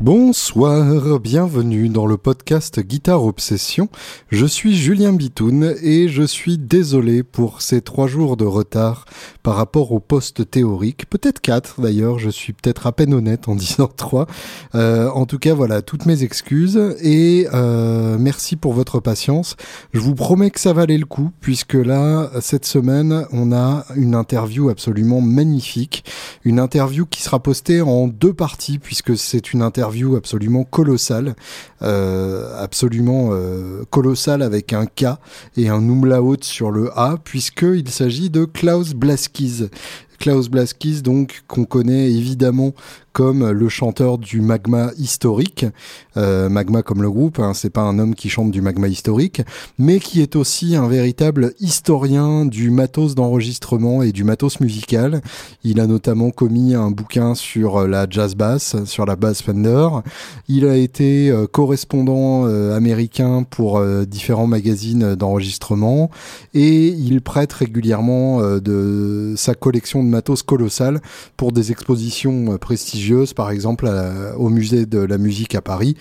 Bonsoir, bienvenue dans le podcast Guitare Obsession. Je suis Julien Bitoun et je suis désolé pour ces trois jours de retard par rapport au poste théorique. Peut-être quatre d'ailleurs, je suis peut-être à peine honnête en disant trois. Euh, en tout cas, voilà, toutes mes excuses et euh, merci pour votre patience. Je vous promets que ça valait le coup puisque là, cette semaine, on a une interview absolument magnifique. Une interview qui sera postée en deux parties puisque c'est une interview absolument colossal, euh, absolument euh, colossal avec un K et un umlaut sur le A, puisqu'il s'agit de Klaus Blaskis. Klaus Blaskis, donc, qu'on connaît évidemment comme le chanteur du magma historique, euh, magma comme le groupe, hein, c'est pas un homme qui chante du magma historique, mais qui est aussi un véritable historien du matos d'enregistrement et du matos musical. Il a notamment commis un bouquin sur la jazz bass, sur la bass Fender. Il a été euh, correspondant euh, américain pour différents magazines d'enregistrement et il prête régulièrement de sa collection de matos colossal pour des expositions prestigieuses par exemple au musée de la musique à Paris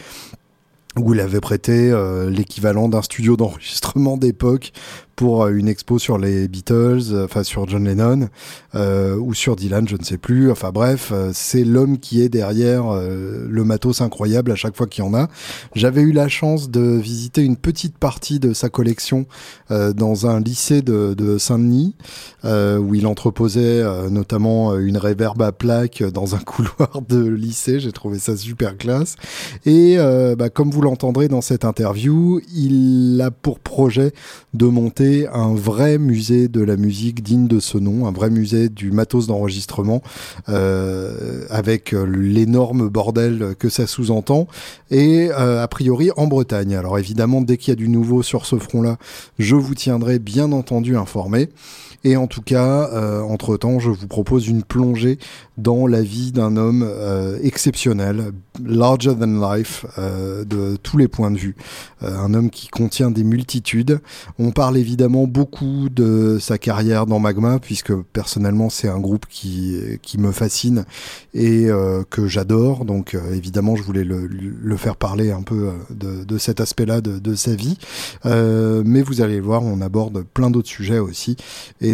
où il avait prêté euh, l'équivalent d'un studio d'enregistrement d'époque pour euh, une expo sur les Beatles, euh, enfin sur John Lennon euh, ou sur Dylan, je ne sais plus. Enfin bref, c'est l'homme qui est derrière le matos incroyable à chaque fois qu'il y en a. J'avais eu la chance de visiter une petite partie de sa collection dans un lycée de, de Saint-Denis où il entreposait notamment une réverbe à plaque dans un couloir de lycée. J'ai trouvé ça super classe. Et bah, comme vous l'entendrez dans cette interview, il a pour projet de monter un vrai musée de la musique digne de ce nom, un vrai musée du matos d'enregistrement, euh, avec l'énorme bordel que ça sous-entend, et euh, a priori en Bretagne. Alors évidemment, dès qu'il y a du nouveau sur ce front-là, je vous tiendrai bien entendu informé. Et en tout cas, euh, entre-temps, je vous propose une plongée dans la vie d'un homme euh, exceptionnel, larger than life, euh, de tous les points de vue. un homme qui contient des multitudes. On parle évidemment beaucoup de sa carrière dans Magma, puisque personnellement, c'est un groupe qui, qui me fascine et que j'adore. Donc évidemment, je voulais le, le, faire parler un peu de, de cet aspect-là de, de, sa vie. mais vous allez voir, on aborde plein d'autres sujets aussi.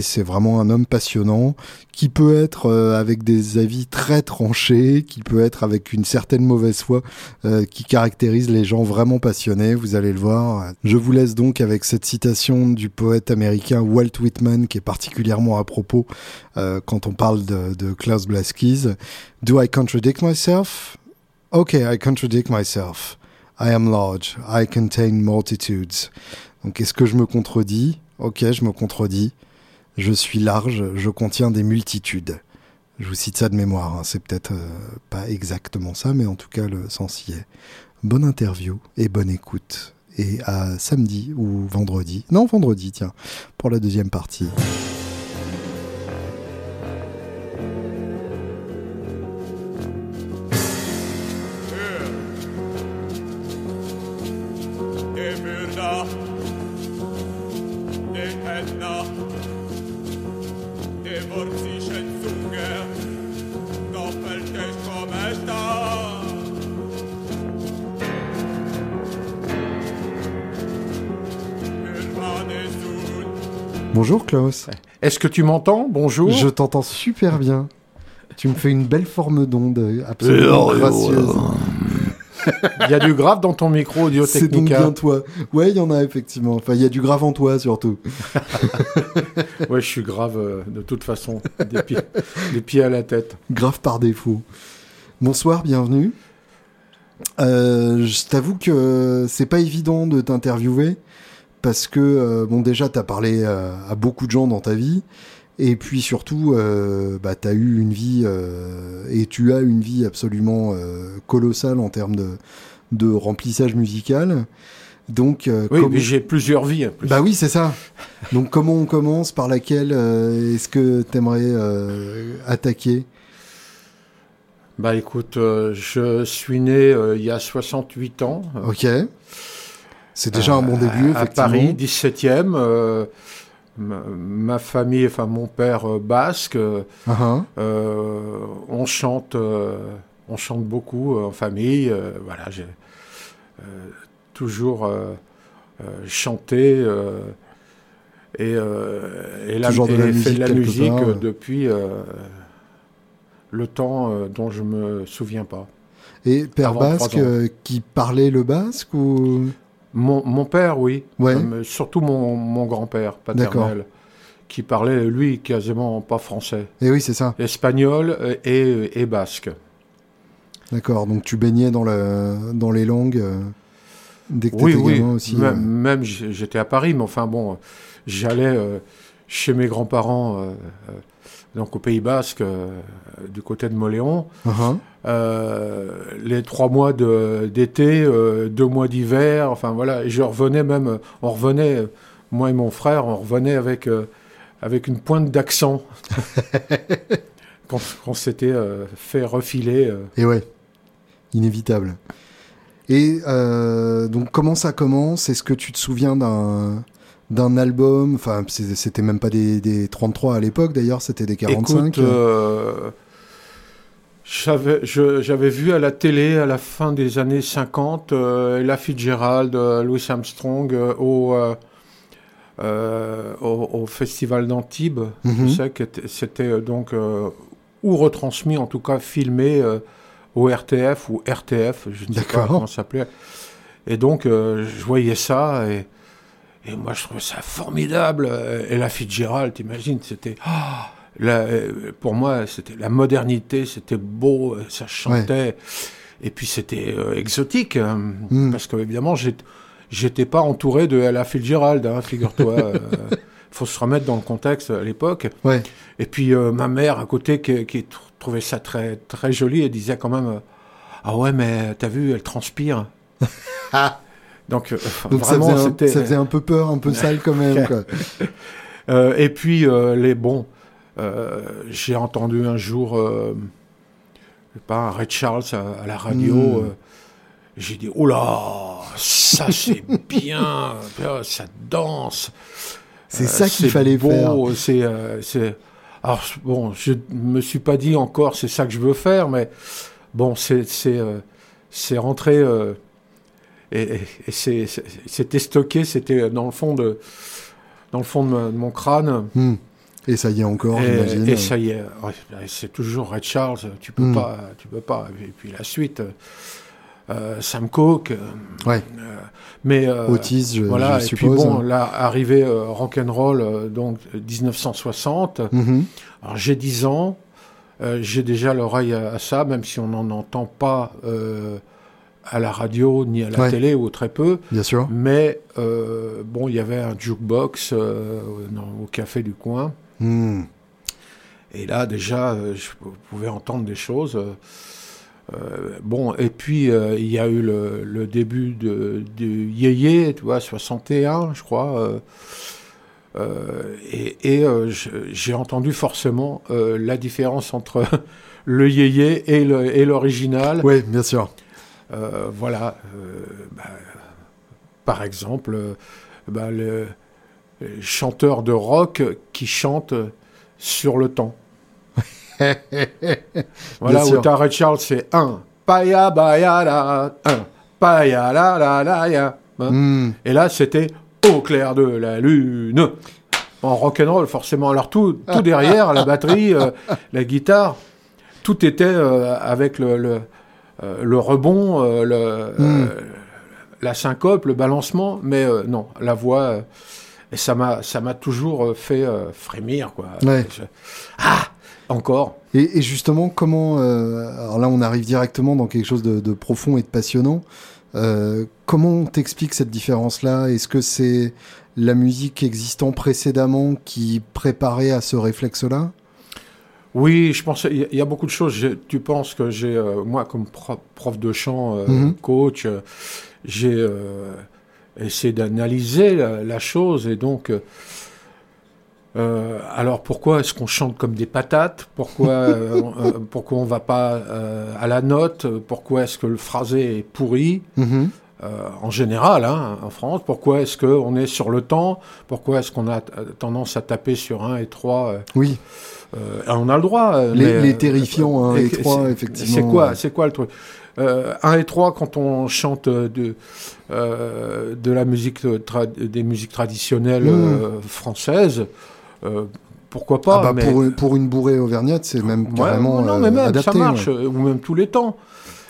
C'est vraiment un homme passionnant qui peut être euh, avec des avis très tranchés, qui peut être avec une certaine mauvaise foi euh, qui caractérise les gens vraiment passionnés, vous allez le voir. Je vous laisse donc avec cette citation du poète américain Walt Whitman qui est particulièrement à propos euh, quand on parle de, de Klaus Blaskis. Do I contradict myself? Okay, I contradict myself. I am large. I contain multitudes. Donc est-ce que je me contredis? Ok, je me contredis. Je suis large, je contiens des multitudes. Je vous cite ça de mémoire, hein. c'est peut-être euh, pas exactement ça, mais en tout cas le sens y est. Bonne interview et bonne écoute. Et à samedi ou vendredi. Non, vendredi, tiens, pour la deuxième partie. Bonjour Klaus. Est-ce que tu m'entends Bonjour. Je t'entends super bien. Tu me fais une belle forme d'onde, absolument gracieuse. Il y a du grave dans ton micro audio C'est donc bien toi. Ouais, il y en a effectivement. Enfin, il y a du grave en toi surtout. ouais, je suis grave euh, de toute façon, des pieds, des pieds à la tête. Grave par défaut. Bonsoir, bienvenue. Euh, je t'avoue que c'est pas évident de t'interviewer parce que, euh, bon, déjà, tu as parlé euh, à beaucoup de gens dans ta vie. Et puis surtout, euh, bah, tu as eu une vie, et tu as une vie absolument colossale en termes de, de remplissage musical. Donc, oui, mais j'ai plusieurs vies. Plus. Bah oui, c'est ça. Donc, comment on commence Par laquelle est-ce que tu aimerais attaquer? Bah écoute, je suis né il y a 68 ans. Ok. C'est déjà un bon début, effectivement. À Paris, 17e. Euh, ma, famille, enfin mon père euh, basque, uh-huh. euh, on chante on chante beaucoup en famille. voilà, j'ai toujours chanté et, et, la, de la fait de la musique depuis le temps dont je me souviens pas. Et père basque qui parlait le basque ou mon, mon, père, oui. Ouais. surtout mon, mon grand-père paternel, qui parlait, lui, quasiment pas français. Et oui, c'est ça. Espagnol et, et basque. D'accord, donc tu baignais dans, le, dans les langues euh, dès que oui, étais oui. aussi Même, euh. même j'étais à Paris, mais enfin bon, j'allais euh, chez mes grands-parents, euh, donc au Pays Basque, du côté de Moléon. Uh-huh. Euh, les trois mois d'été, euh, deux mois d'hiver, enfin voilà, et je revenais même, on revenait, moi et mon frère, on revenait avec, euh, avec une pointe d'accent quand, on s'était fait refiler. Et ouais, inévitable. Et donc comment ça commence? Est-ce que tu te souviens d'un d'un album? Enfin, c'était même pas des, des 33 à l'époque d'ailleurs, c'était des 45. Écoute, j'avais vu à la télé à la fin des années 50 euh, Ella Fitzgerald, euh, Louis Armstrong euh, au, euh, au, au, festival d'Antibes. Mm -hmm. Je sais que c'était donc ou retransmis, en tout cas filmé au RTF ou RTF, je ne sais pas comment ça s'appelait. Et donc je voyais ça et, et moi je trouvais ça formidable. Ella Fitzgerald, t'imagines, c'était oh, la, pour moi, c'était la modernité, c'était beau, ça chantait, ouais. et puis c'était euh, exotique, hein, mm. parce que évidemment, j'étais pas entouré de Ella Fitzgerald, hein, figure-toi. euh, faut se remettre dans le contexte à l'époque. Ouais. Et puis euh, ma mère à côté qui, qui, trouvait ça très très joli, elle disait quand même ah ouais mais t'as vu, elle transpire. Donc, euh, Donc vraiment, ça faisait, un, ça faisait un peu peur, un peu sale quand même. Quoi. Euh, et puis les bons. Euh, j'ai entendu un jour, euh, pas Red Charles à, à la radio. Hmm. Mm. j'ai dit, oh là, ça c'est bien, ça danse. C'est ça qu'il fallait beau, faire. C'est, alors bon, je me suis pas dit encore, c'est ça que je veux faire, mais bon, c'est, c'est, c'est rentré et, et c'est, c'était stocké, c'était dans le fond de, dans le fond de, ma, de mon crâne. Mm. Et ça y est encore, j'imagine. Et ça y est, c'est toujours Red Charles, tu peux mm. pas, tu peux pas. Et puis la suite, euh, Sam Cooke. Ouais. Euh, mais euh, Otis, je, voilà, je et suppose. puis bon, là, arrivé euh, rock and roll, donc 1960. Mm -hmm. Alors j'ai 10 ans, euh, j'ai déjà l'oreille à, à, ça, même si on n'en entend pas euh, à la radio ni à la ouais. télé ou très peu. Bien sûr. Mais bon, il y avait un jukebox au café du coin. Mmh. Et là, déjà, euh, je pouvais entendre des choses. Euh, bon, et puis, euh, il y a eu le, le début de, de Yéyé, tu vois, 61, je crois. et, et j'ai entendu forcément la différence entre le Yéyé et l'original. Oui, bien sûr. voilà. Bah, par exemple, bah, le chanteur de rock qui chante sur le temps. voilà, où t'as Red Charles, c'est un, paya baya la, un, paya la la la ya. Hein? Mm. Et là, c'était au clair de la lune. En rock'n'roll, forcément. Alors, tout, tout derrière, la batterie, euh, la guitare, tout était euh, avec le, le, euh, le rebond, le, mm. la syncope, le balancement, mais non, la voix et ça m'a ça m'a toujours fait euh, frémir quoi. Ouais. Je... Ah encore. Et, et justement comment euh, alors là on arrive directement dans quelque chose de, de profond et de passionnant. Euh, comment on t'explique cette différence là Est-ce que c'est la musique existant précédemment qui préparait à ce réflexe là oui, je pense il y, a beaucoup de choses. Tu penses que j'ai moi comme prof, prof, de chant, mm -hmm. coach, j'ai essayer d'analyser la, la, chose et donc euh, alors pourquoi est-ce qu'on chante comme des patates? Pourquoi euh, euh, pourquoi on va pas à la note? Pourquoi est-ce que le phrasé est pourri? Mm -hmm. en général, hein, en France. Pourquoi est-ce qu'on est sur le temps? Pourquoi est-ce qu'on a tendance à taper sur 1 et 3 Oui. on a le droit. Les, les terrifiants 1 et 3, effectivement. C'est quoi, c'est quoi le truc? 1 et 3, quand on chante de, de la musique, des musiques traditionnelles mmh. françaises, pourquoi pas ah bah pour, pour, une bourrée auvergnate, c'est même carrément non, mais même, adapté, ça marche, ou même tous les temps.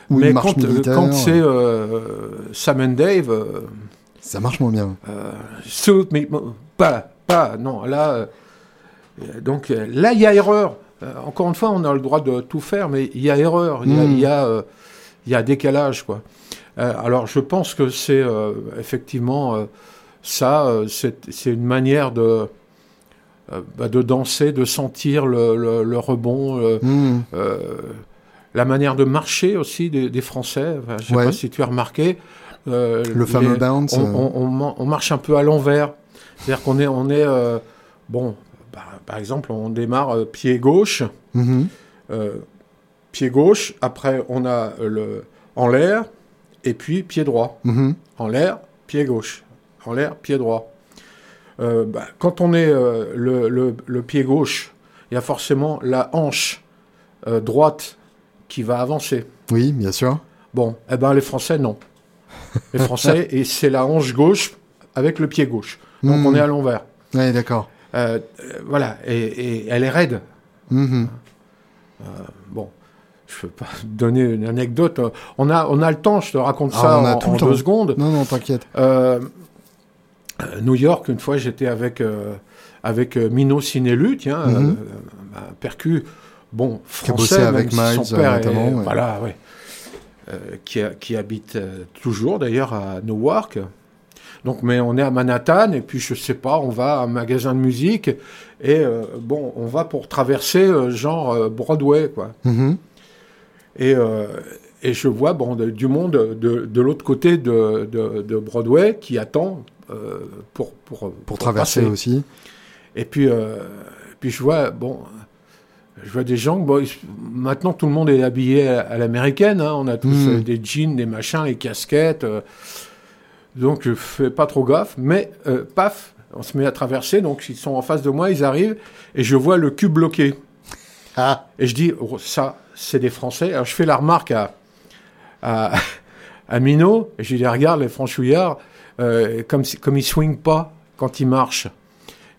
Ou mais quand, quand c'est euh, Sam and Dave, euh, ça marche moins bien. Euh, mais pas, pas, non, là, euh, donc là il y a erreur. encore une fois, on a le droit de tout faire, mais il y a erreur, il y, a, il y, y, a, décalage, quoi. Alors je pense que c'est effectivement ça, c'est une manière de euh, bah, de danser, de sentir le, le, rebond, euh, hmm. euh, la manière de marcher aussi des, Français. je ne sais pas si tu as remarqué. le fameux bounce. On, marche un peu à l'envers. C'est-à-dire qu'on est, on est bon, bah, par exemple, on démarre pied gauche, mm-hmm. pied gauche, après on a le en l'air, et puis pied droit. Mm-hmm. En l'air, pied gauche. En l'air, pied droit. Euh, bah, quand on est euh, le, pied gauche, il y a forcément la hanche euh, droite qui va avancer. Oui, bien sûr. Bon, eh ben les Français, non. Les Français, et c'est la hanche gauche avec le pied gauche. Donc on hmm. est à l'envers. Oui, d'accord. voilà, et, elle est raide. Hmm. bon, je ne veux pas donner une anecdote. On a, on a le temps, je te raconte ah, ça en, en deux secondes. Non, non, t'inquiète. Euh, New York, une fois, j'étais avec, euh, avec euh, Mino Sinelu, tiens, mm percu, bon, français, avec Miles, son père voilà, ouais, qui, qui, habite toujours d'ailleurs à Newark. Donc, mais on est à Manhattan et puis je sais pas, on va à un magasin de musique et bon, on va pour traverser genre Broadway, quoi. Mm-hmm. Et, et je vois bon, du monde de, de l'autre côté de, de, Broadway qui attend euh, pour, pour, pour, traverser aussi. Et puis, euh, puis je vois, bon, je vois des gens, bon, maintenant tout le monde est habillé à, l'américaine, hein. on a tous hmm. euh, des jeans, des machins, les casquettes, donc je fais pas trop gaffe, mais paf, on se met à traverser, donc ils sont en face de moi, ils arrivent, et je vois le cul bloqué. Ah. Et je dis, oh, ça, c'est des Français. Alors je fais la remarque à, à, à Minot, et je lui dis, regarde les franchouillards, euh, comme, comme ils swingent pas quand ils marchent.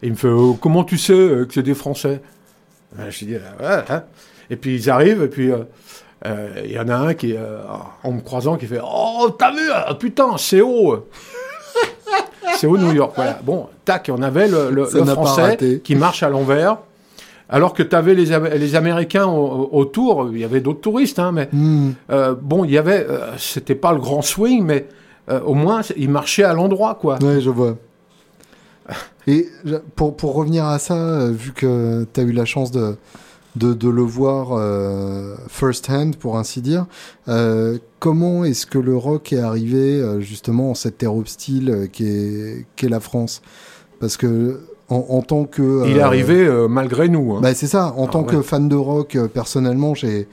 Et il me fait oh, Comment tu sais euh, que c'est des Français? Ben, Je dis ouais, hein. Et puis ils arrivent, et puis euh, il y en a un qui, en me croisant, qui fait Oh, t'as vu Putain, c'est haut C'est haut New York. Voilà. Bon, tac, on avait le, le, Français qui marche à l'envers. Alors que tu avais les, les Américains autour, il y avait d'autres touristes, hein, mais hmm. bon, il y avait, c'était pas le grand swing, mais euh, au moins, il marchait à l'endroit, quoi. Oui, je vois. Et pour, pour revenir à ça, euh, vu que tu as eu la chance de, de, de le voir euh, first hand, pour ainsi dire, comment est-ce que le rock est arrivé justement en cette terre hostile qui est, qui est la France? Parce que en, en, tant que... Il est arrivé malgré nous. Hein. Bah, c'est ça, en ah tant que fan de rock, personnellement, j'ai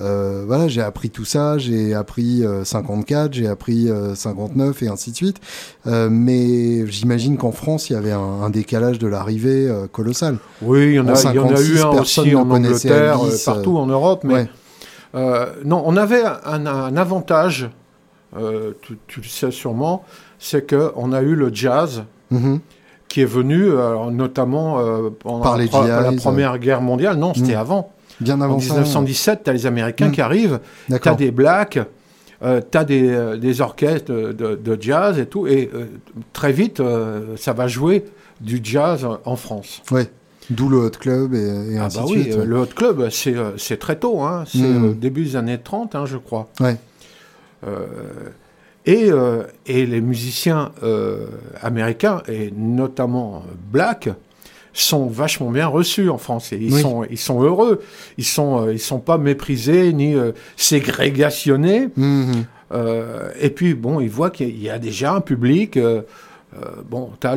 euh, voilà, j'ai appris tout ça, j'ai appris 54, euh, j'ai appris 59 euh, et ainsi de suite. mais j'imagine qu'en France, il y avait un, décalage de l'arrivée colossal. Oui, il y en a, il y en a eu un aussi en Angleterre, partout en Europe. Mais non, on avait un, avantage, tu, le sais sûrement, c'est qu'on a eu le jazz. Mm-hmm. Qui est venu notamment pendant la, la, Première Guerre mondiale. Non, c'était mm. avant. Bien avant en 1917, tu as les Américains mm. qui arrivent, tu as des blacks, euh, tu as des, euh, des orchestres de, jazz et tout, et euh, très vite, euh, ça va jouer du jazz en France. Oui. D'où le Hot Club et, ah ainsi bah de oui, Le Hot Club, c'est très tôt, hein, c'est mm. début des années 30, hein, je crois. Ouais. Et, et, les musiciens américains, et notamment black, sont vachement bien reçus en France. Et ils, sont, ils sont heureux. Ils sont, euh, ils sont pas méprisés ni euh, ségrégationnés. Mhm. Euh, et puis, bon, ils voient qu'il y a déjà un public. bon, tu as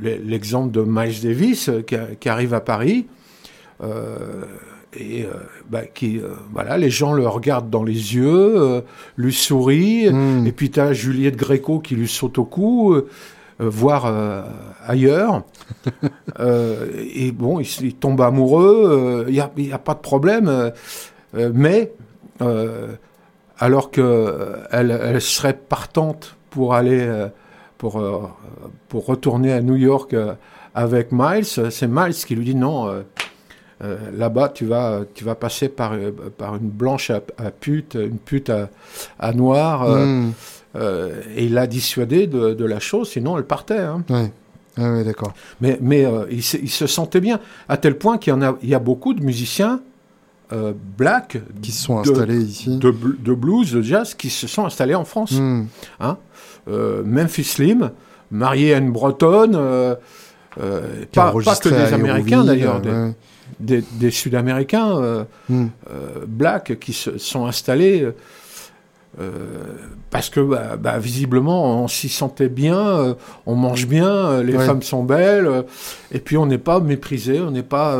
l'exemple de Miles Davis qui, arrive à Paris. Et bah, qui, voilà, les gens le regardent dans les yeux, lui sourient, Hmm. et puis tu as Juliette Gréco qui lui saute au cou, euh, voir euh, ailleurs. Euh, et bon, il, tombe amoureux, il n'y a, y a pas de problème. euh, euh, mais euh, alors que euh, elle, elle serait partante pour aller, euh, pour, euh, pour retourner à New York euh, avec Miles, c'est Miles qui lui dit non. Euh, Là-bas, tu vas, tu vas passer par, euh, par une blanche à, à pute, une pute à, à noir. Hmm. euh, et il l'a dissuadé de, de la chose, sinon elle partait. hein. Ouais. Ah d'accord. Mais, mais euh, il, se, il se sentait bien, à tel point qu'il y, en a, il y a beaucoup de musiciens euh, black, Qui se sont De- installés ici. de, bl- de blues, de jazz, qui se sont installés en France. Hmm. Euh, Memphis Slim, marié à une bretonne, pas, pas que des Américains d'ailleurs, ouais. Des- des Sud-Américains. euh, Hmm. euh, black qui se sont installés euh, euh, parce que bah, bah, visiblement on s'y sentait bien, on mange bien, les Ouais. femmes sont belles, et puis on n'est pas méprisé, on n'est pas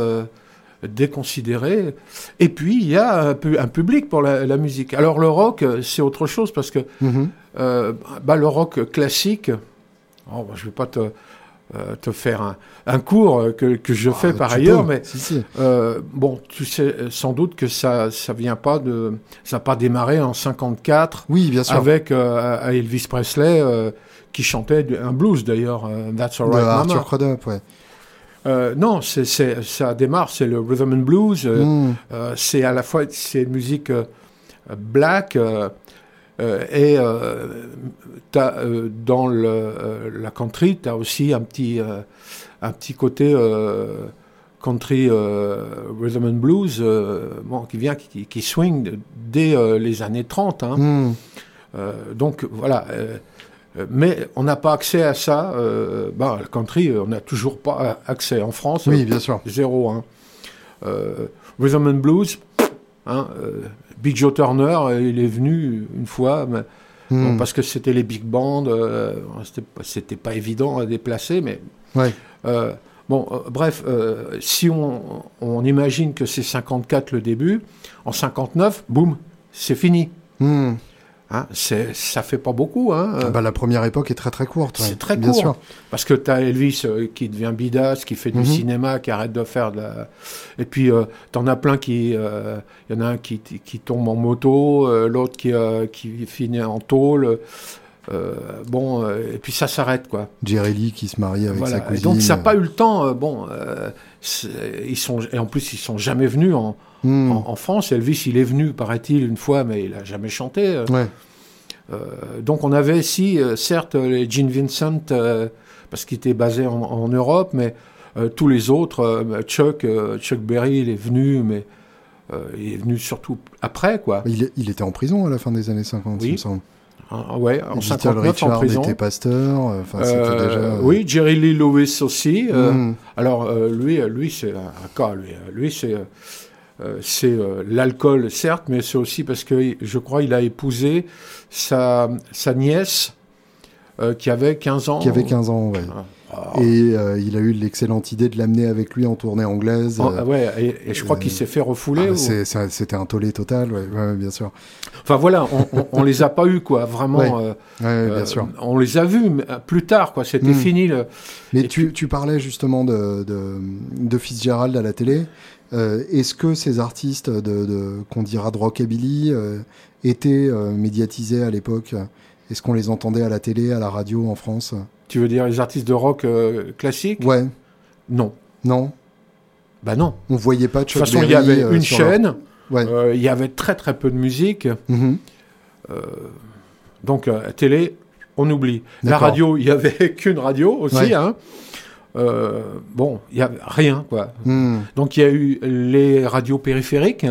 déconsidéré. Et puis il y a un, pu- un public pour la, la musique. Alors le rock, c'est autre chose parce que Mhm. euh, bah, le rock classique, oh, bah, je vais pas te, euh, te faire un, un cours euh, que, que je fais Ah, par ailleurs, peux. mais Si, si. euh, bon, tu sais sans doute que ça, ça vient pas de, ça n'a pas démarré en 54 Oui, bien sûr. avec euh, Elvis Presley qui chantait un blues d'ailleurs, That's Alright Mama. Arthur Crudup, ouais. Non, c'est, c'est, ça démarre, c'est le rhythm and blues. Hmm. c'est à la fois c'est une musique black et euh, t'as, euh, dans le, euh, la country, tu as aussi un petit, euh, un petit côté euh, country euh, rhythm and blues euh, bon, qui vient, qui, qui swing dès euh, les années 30. hein. Hmm. Euh, donc voilà. euh, euh, mais on n'a pas accès à ça. Euh, bah, le country, euh, on n'a toujours pas accès en France. Oui, bien sûr. Zéro. Hein. Euh, Rhythm and Blues, hein, euh, Big Joe Turner, euh, il est venu une fois, mais, bon, Hmm. parce que c'était les big bands, euh, c'était pas- évident à déplacer, mais Ouais. euh, bon, bref, si on, on imagine que c'est 54 le début, en 59, boum, c'est fini. Hmm. Hein, c'est, ça fait pas beaucoup, hein, euh, Ah bah, la première époque est très très courte. ouais. c'est très Bien court. sûr. Parce que tu as Elvis euh, qui devient bidasse, qui fait du Mhm. cinéma, qui arrête de faire de la... Et puis, euh, t'en as plein qui... euh, Il y en a un qui, qui tombe en moto, euh, l'autre qui, euh, qui finit en tôle. euh, bon, euh, et puis ça s'arrête, quoi. Jerry Lee qui se marie avec Voilà. sa Et cousine. donc, ça n'a pas eu le temps... euh, bon, euh, ils sont... Et en plus, ils sont jamais venus en, Hmm. en, en France. Elvis, il est venu, paraît-il, une fois, mais il a jamais chanté. euh. Ouais. Euh, donc on avait ici, euh, certes, les Gene Vincent, euh, parce qu'il était basé en, en Europe, mais tous les autres, Chuck, Chuck Berry, il est venu, mais il est venu surtout après, quoi. Il, était en prison à la fin des années 50, Oui, il me semble. Ah, ouais, en Little 59 en Richard prison. était pasteur. Enfin, c'était déjà. Oui, Jerry Lee Lewis aussi. hmm. Alors lui, lui c'est un cas. Lui, lui c'est c'est euh, l'alcool, certes, mais c'est aussi parce que je crois il a épousé sa, sa nièce euh, qui avait 15 ans. Qui avait 15 ans, ouais. Ah, Et euh, il a eu l'excellente idée de l'amener avec lui en tournée anglaise. ah, euh, ouais, et, et je crois euh, qu'il s'est fait refouler. ah, ou- C'était un tollé total, ouais, ouais, bien sûr. Enfin voilà, on, on les a pas eu quoi, vraiment. Euh, bien euh, sûr. On les a vus mais, euh, plus tard quoi. C'était Hmm. fini. Le... Mais tu, tu parlais justement de, de, de Fitzgerald à la télé. Euh, Est-ce que ces artistes de, de qu'on dira de rockabilly euh, étaient euh, médiatisés à l'époque? Est-ce qu'on les entendait à la télé, à la radio en France? Tu veux dire les artistes de rock classiques? Ouais, Non. non Bah non. On voyait pas De toute Chuck façon, il y avait une leur- chaîne. Ouais. il y avait très très peu de musique. Mhm. Donc, télé, on oublie. La radio, il y avait qu'une radio aussi. Ouais. Hein. Euh, bon, il y avait rien, quoi. Hmm. Donc, il y a eu les radios périphériques,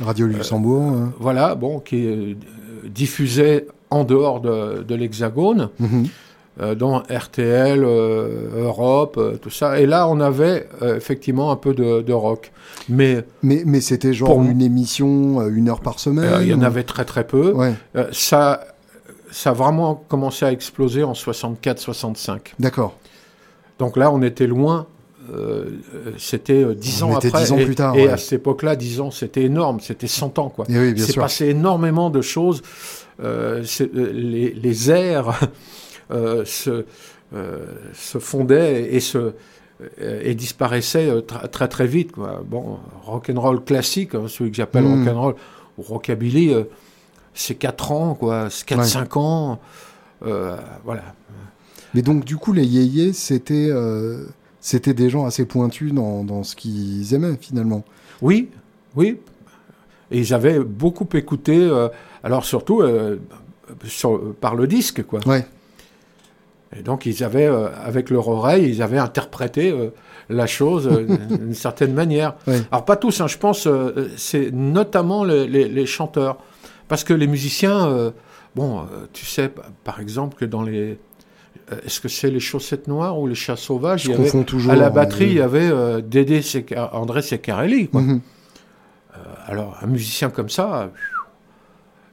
Radio Luxembourg. hein. voilà, bon, qui euh, diffusaient en dehors de, de l'Hexagone, euh, dans RTL, euh, Europe, euh, tout ça. Et là, on avait euh, effectivement un peu de, de rock. Mais Mais, mais c'était genre Pour- une émission, euh, une heure par semaine euh, il y en avait très très peu. Ouais, Euh, ça, ça a vraiment commencé à exploser en 64-65. d'accord. Donc là, on était loin c'était dix ans après. 10 ans et, plus tard. et ouais. à cette époque-là, dix ans, c'était énorme, c'était 100 ans, quoi. Et oui, C'est passé énormément de choses. Euh, euh, les, les airs euh, se, euh, se fondaient et se euh, et disparaissaient euh, très très vite. Quoi. Bon, rock and roll classique, hein, celui que j'appelle Mm. rock and roll ou rockabilly, euh, c'est 4 ans, quoi, c'est 4-5 ans. Euh, voilà. Mais donc, du coup, les yéyés, c'était euh, c'était des gens assez pointus dans, dans ce qu'ils aimaient, finalement. Oui, oui. Et ils avaient beaucoup écouté, euh, alors surtout euh, sur- par le disque, quoi. Ouais. Et donc ils avaient, euh, avec leur oreille, ils avaient interprété euh, la chose euh, d'une certaine manière. Ouais. Alors pas tous, hein, je pense, c'est notamment les, les- les chanteurs. Parce que les musiciens, bon, tu sais, par exemple, que dans les... euh, Est-ce que c'est les chaussettes noires ou les chats sauvages? Je il y avait- confonds toujours. À la hein, batterie, il y avait euh, Dédé Seca- André Secarelli. quoi. Mhm. Alors, un musicien comme ça,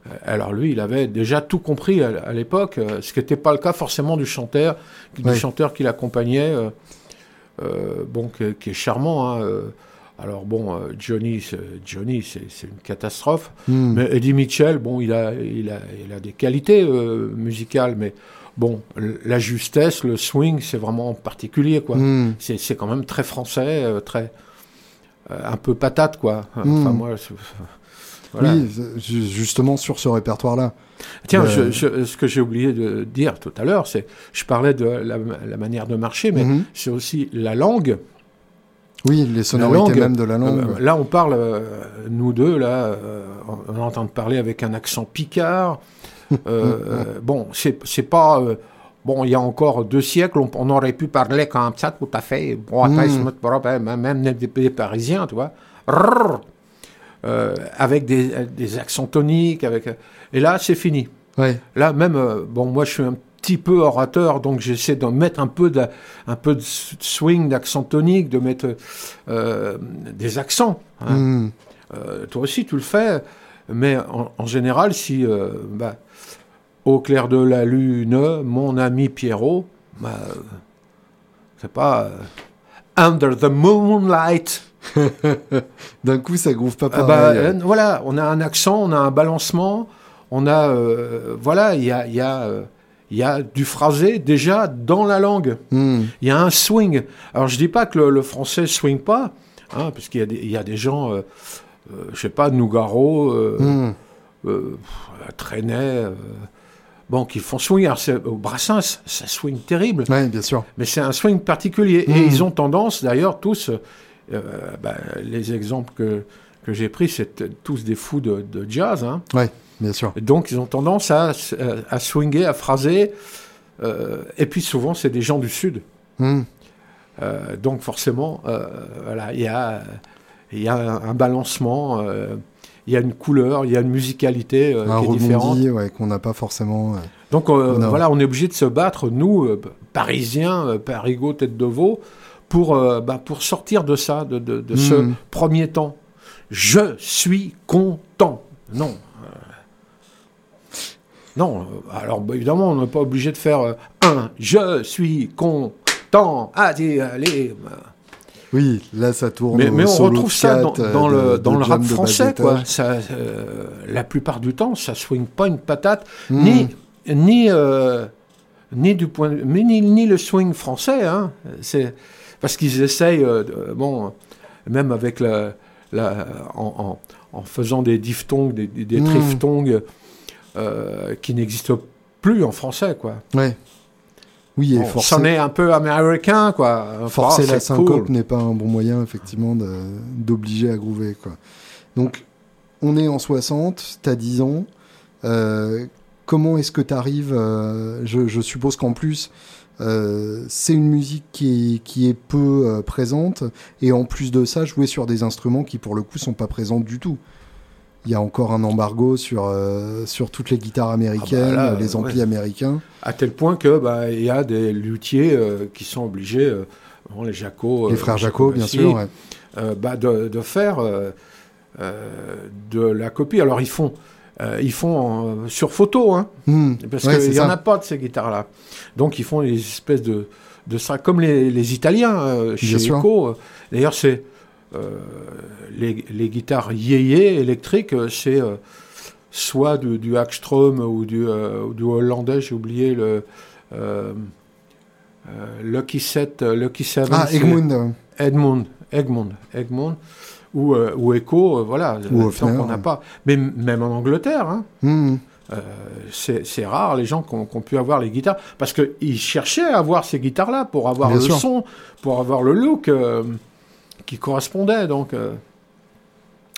euh, alors lui, il avait déjà tout compris à, à l'époque, euh, ce qui n'était pas le cas forcément du chanteur, du Ouais. chanteur qui l'accompagnait, euh, euh, bon, qui, qui est charmant. hein, euh. alors bon, euh, Johnny, c'est- Johnny, c'est une catastrophe. Mhm. Mais Eddie Mitchell, bon, il a, il a, il a des qualités euh, musicales, mais bon, la justesse, le swing, c'est vraiment particulier, quoi. Mhm. C'est quand même très français, euh, très euh, un peu patate quoi. Enfin Mm. moi, voilà. Oui, ju- justement sur ce répertoire-là. Tiens, je- je- ce que j'ai oublié de dire tout à l'heure, c'est je parlais de la, la manière de marcher, mais Mhm. c'est aussi la langue. Oui, les sonorités langue, même de la langue. Euh, là, on parle euh, nous deux là, euh, on entend parler avec un accent picard. Euh, euh, bon, c'est pas euh, Bon, il y a encore deux siècles, on, on aurait pu parler comme ça, tout à fait. Mm. hein, même des, des Parisiens, tu vois. Euh, avec des, des accents toniques. Avec... Et là, c'est fini. Ouais. Là, même, euh, bon, moi, je suis un petit peu orateur, donc j'essaie de mettre un peu de, un peu de swing, d'accent tonique, de mettre euh, des accents. hein. Euh, toi aussi, tu le fais, mais en, en général, si euh, bah, au clair de la lune, mon ami Pierrot, bah, euh, c'est pas euh, under the moonlight. D'un coup, ça groove pas Ah pareil. bah, euh, voilà, on a un accent, on a un balancement, on a voilà, il y a, y a il y a du phrasé déjà dans la langue. Mhm. Il y a un swing. Alors je dis pas que le, le français swing pas, hein, parce qu'il y a des, il y a des gens, euh, je sais pas, Nougaro, euh, Mhm. euh, euh, bon, qui font swing. Alors au Brassens, ça swing terrible, Ouais, bien sûr. mais c'est un swing particulier. Mm. Et ils ont tendance, d'ailleurs, tous, euh, bah, les exemples que, que j'ai pris, c'est tous des fous de, de jazz. Hein. Ouais, bien sûr. Et Donc ils ont tendance à, à swinger, à phraser. euh, et puis souvent, c'est des gens du Sud. Euh, donc forcément, euh, voilà, il y a, il y a un, un balancement, euh, il y a une couleur, il y a une musicalité euh, Un qui est différente. ouais, qu'on n'a pas forcément. euh. Donc euh, Non. voilà, on est obligé de se battre, nous, Parisiens, euh, Parigot, tête de veau, pour, bah, pour sortir de ça, de, de- de ce Mhm. premier temps. Je suis content. Non. non, alors bah, évidemment, on n'est pas obligé de faire un je suis content. Allez, allez. bah. Oui, là, ça tourne. Mais, on retrouve ça dans, euh, le, dans de le rap français, quoi. Ça, euh, la plupart du temps, ça swing pas une patate, Mhm. ni, ni, euh, ni du point, de- mais ni, ni le swing français, hein. C'est parce qu'ils essayent, euh, bon, même avec la, la en, en, en faisant des diphtongues, des, des, Mhm. triphtongues qui n'existent plus en français, quoi. Ouais. Oui, et Bon, forcer, c'en est un peu américain, quoi. forcer Oh, la cool. syncope n'est pas un bon moyen, effectivement, d'obliger à groover. Quoi. Donc, on est en 60, t'as 10 ans. euh, comment est-ce que tu arrives je, je suppose qu'en plus, euh, c'est une musique qui est, qui est peu euh, présente. Et en plus de ça, jouer sur des instruments qui, pour le coup, sont pas présents du tout. Il y a encore un embargo sur, euh, sur toutes les guitares américaines, là, les amplis ouais. américains. À tel point que bah, il y a des luthiers euh, qui sont obligés, euh, bon, les Jaco, les frères Jaco, bien sûr. ouais. bah, de, de faire de la copie. Alors ils font, ils font sur photo, hein, Hmm. parce Ouais, qu'il n'y en a pas de ces guitares-là. Donc ils font des espèces de, de ça, comme les, les Italiens chez euh, D'ailleurs, c'est les, les guitares yéyé électriques, euh, c'est euh, soit du, du Hackstrom ou du, euh, hollandais, j'ai oublié le euh, euh, Lucky Set, euh, Lucky Seven. Ah, Egmund. euh, Edmund, Egmond, Egmond, ou, euh, ou Echo, euh, voilà, Ou qu'on n'a pas. Mais même en Angleterre, hein, hmm. euh, c'est rare les gens qui ont, pu avoir les guitares, parce qu'ils cherchaient à avoir ces guitares-là pour avoir Bien le sûr. son, pour avoir le look euh, qui correspondait. Donc, euh,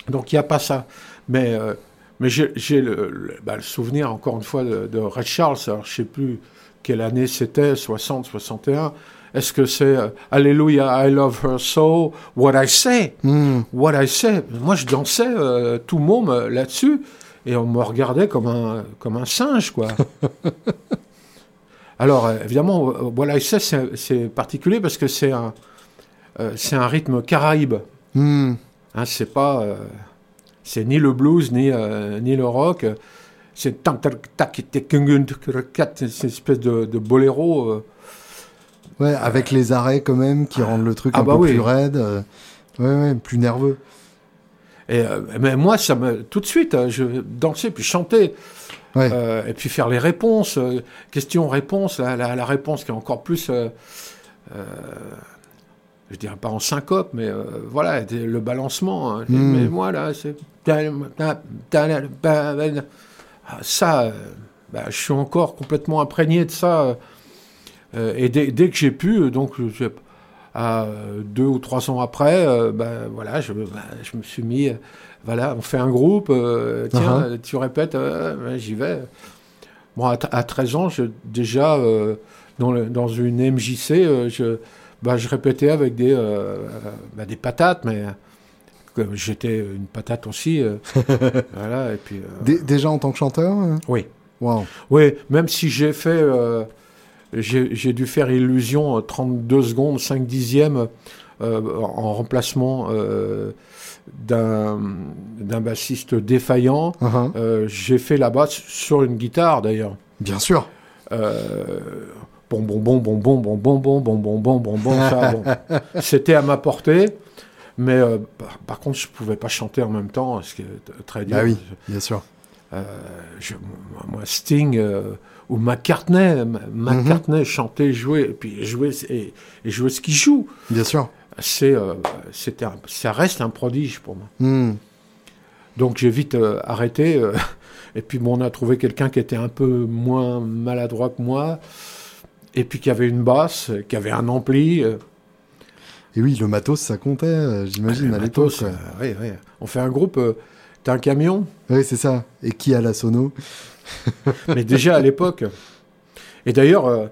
donc il n'y a pas ça. Mais, euh, mais j'ai j'ai le, le- bah, le souvenir, encore une fois, de, de Red Charles. Alors, je ne sais plus quelle année c'était, 60, 61. Est-ce que c'est euh, Alléluia, I love her so, What I say? Hmm. What I say. Moi, je dansais tout môme là-dessus et on me regardait comme un, comme un singe, quoi. Alors, évidemment, What I say, c'est particulier parce que c'est un, c'est un rythme caraïbe. Hmm. Hein, c'est pas, euh, c'est ni le blues ni, euh, ni le rock. C'est une espèce de, de boléro. euh, Ouais, avec les arrêts quand même qui rendent le truc Ah un bah peu oui. plus raide. euh, Ouais, ouais, plus nerveux. Et, euh, mais moi, ça me, tout de suite, euh, je dansais puis chantais. Ouais. Euh, et puis faire les réponses, euh, questions-réponses, la, la, la réponse qui est encore plus, euh, euh, je dirais pas en syncope, mais euh, voilà, le balancement. hein. Mm. Mais moi, là, c'est... Ah, Ça, euh, bah, je suis encore complètement imprégné de ça. euh, et dès, dès que j'ai pu, donc à deux ou trois ans après, bah, voilà, je, bah, je me suis mis, voilà, on fait un groupe, tiens, Uh-huh. tu répètes, j'y vais. Bon, à, t- à 13 ans, je, déjà, dans, le- dans une MJC, je, bah, je répétais avec des, euh, euh, bah, des patates, mais j'étais une patate aussi. euh, voilà, et puis. euh, Dé- déjà en tant que chanteur euh Oui. Waouh. Oui, même si j'ai fait. j'ai dû faire Illusion euh, 32 secondes, 5 dixièmes en remplacement d'un bassiste défaillant. Uh-huh. J'ai fait la basse sur une guitare d'ailleurs. Bien sûr. Euh, bon, bon, bon, bon, bon, bon, bon, bon, bon, bon, bon, bon, bon, ça, bon. C'était à ma portée. Mais euh, par, par contre, je pouvais pas chanter en même temps, ce qui est très dur. Bah oui, bien sûr. Euh, je- moi, Sting euh, ou McCartney, McCartney chantait, jouait, et puis jouait et, et jouait ce qu'il joue. Bien sûr. C'est, euh, c'était, ça reste un prodige pour moi. Hmm. Donc j'ai vite euh, arrêté. euh, et puis bon, on a trouvé quelqu'un qui était un peu moins maladroit que moi. Et puis qui avait une basse, euh, qui avait un ampli. euh, Et oui, le matos, ça comptait, euh, j'imagine, à l'époque. euh, ouais, ouais. On fait un groupe. euh, T'as un camion? Oui, c'est ça. Et qui a la sono? Mais déjà à l'époque. Et d'ailleurs, euh,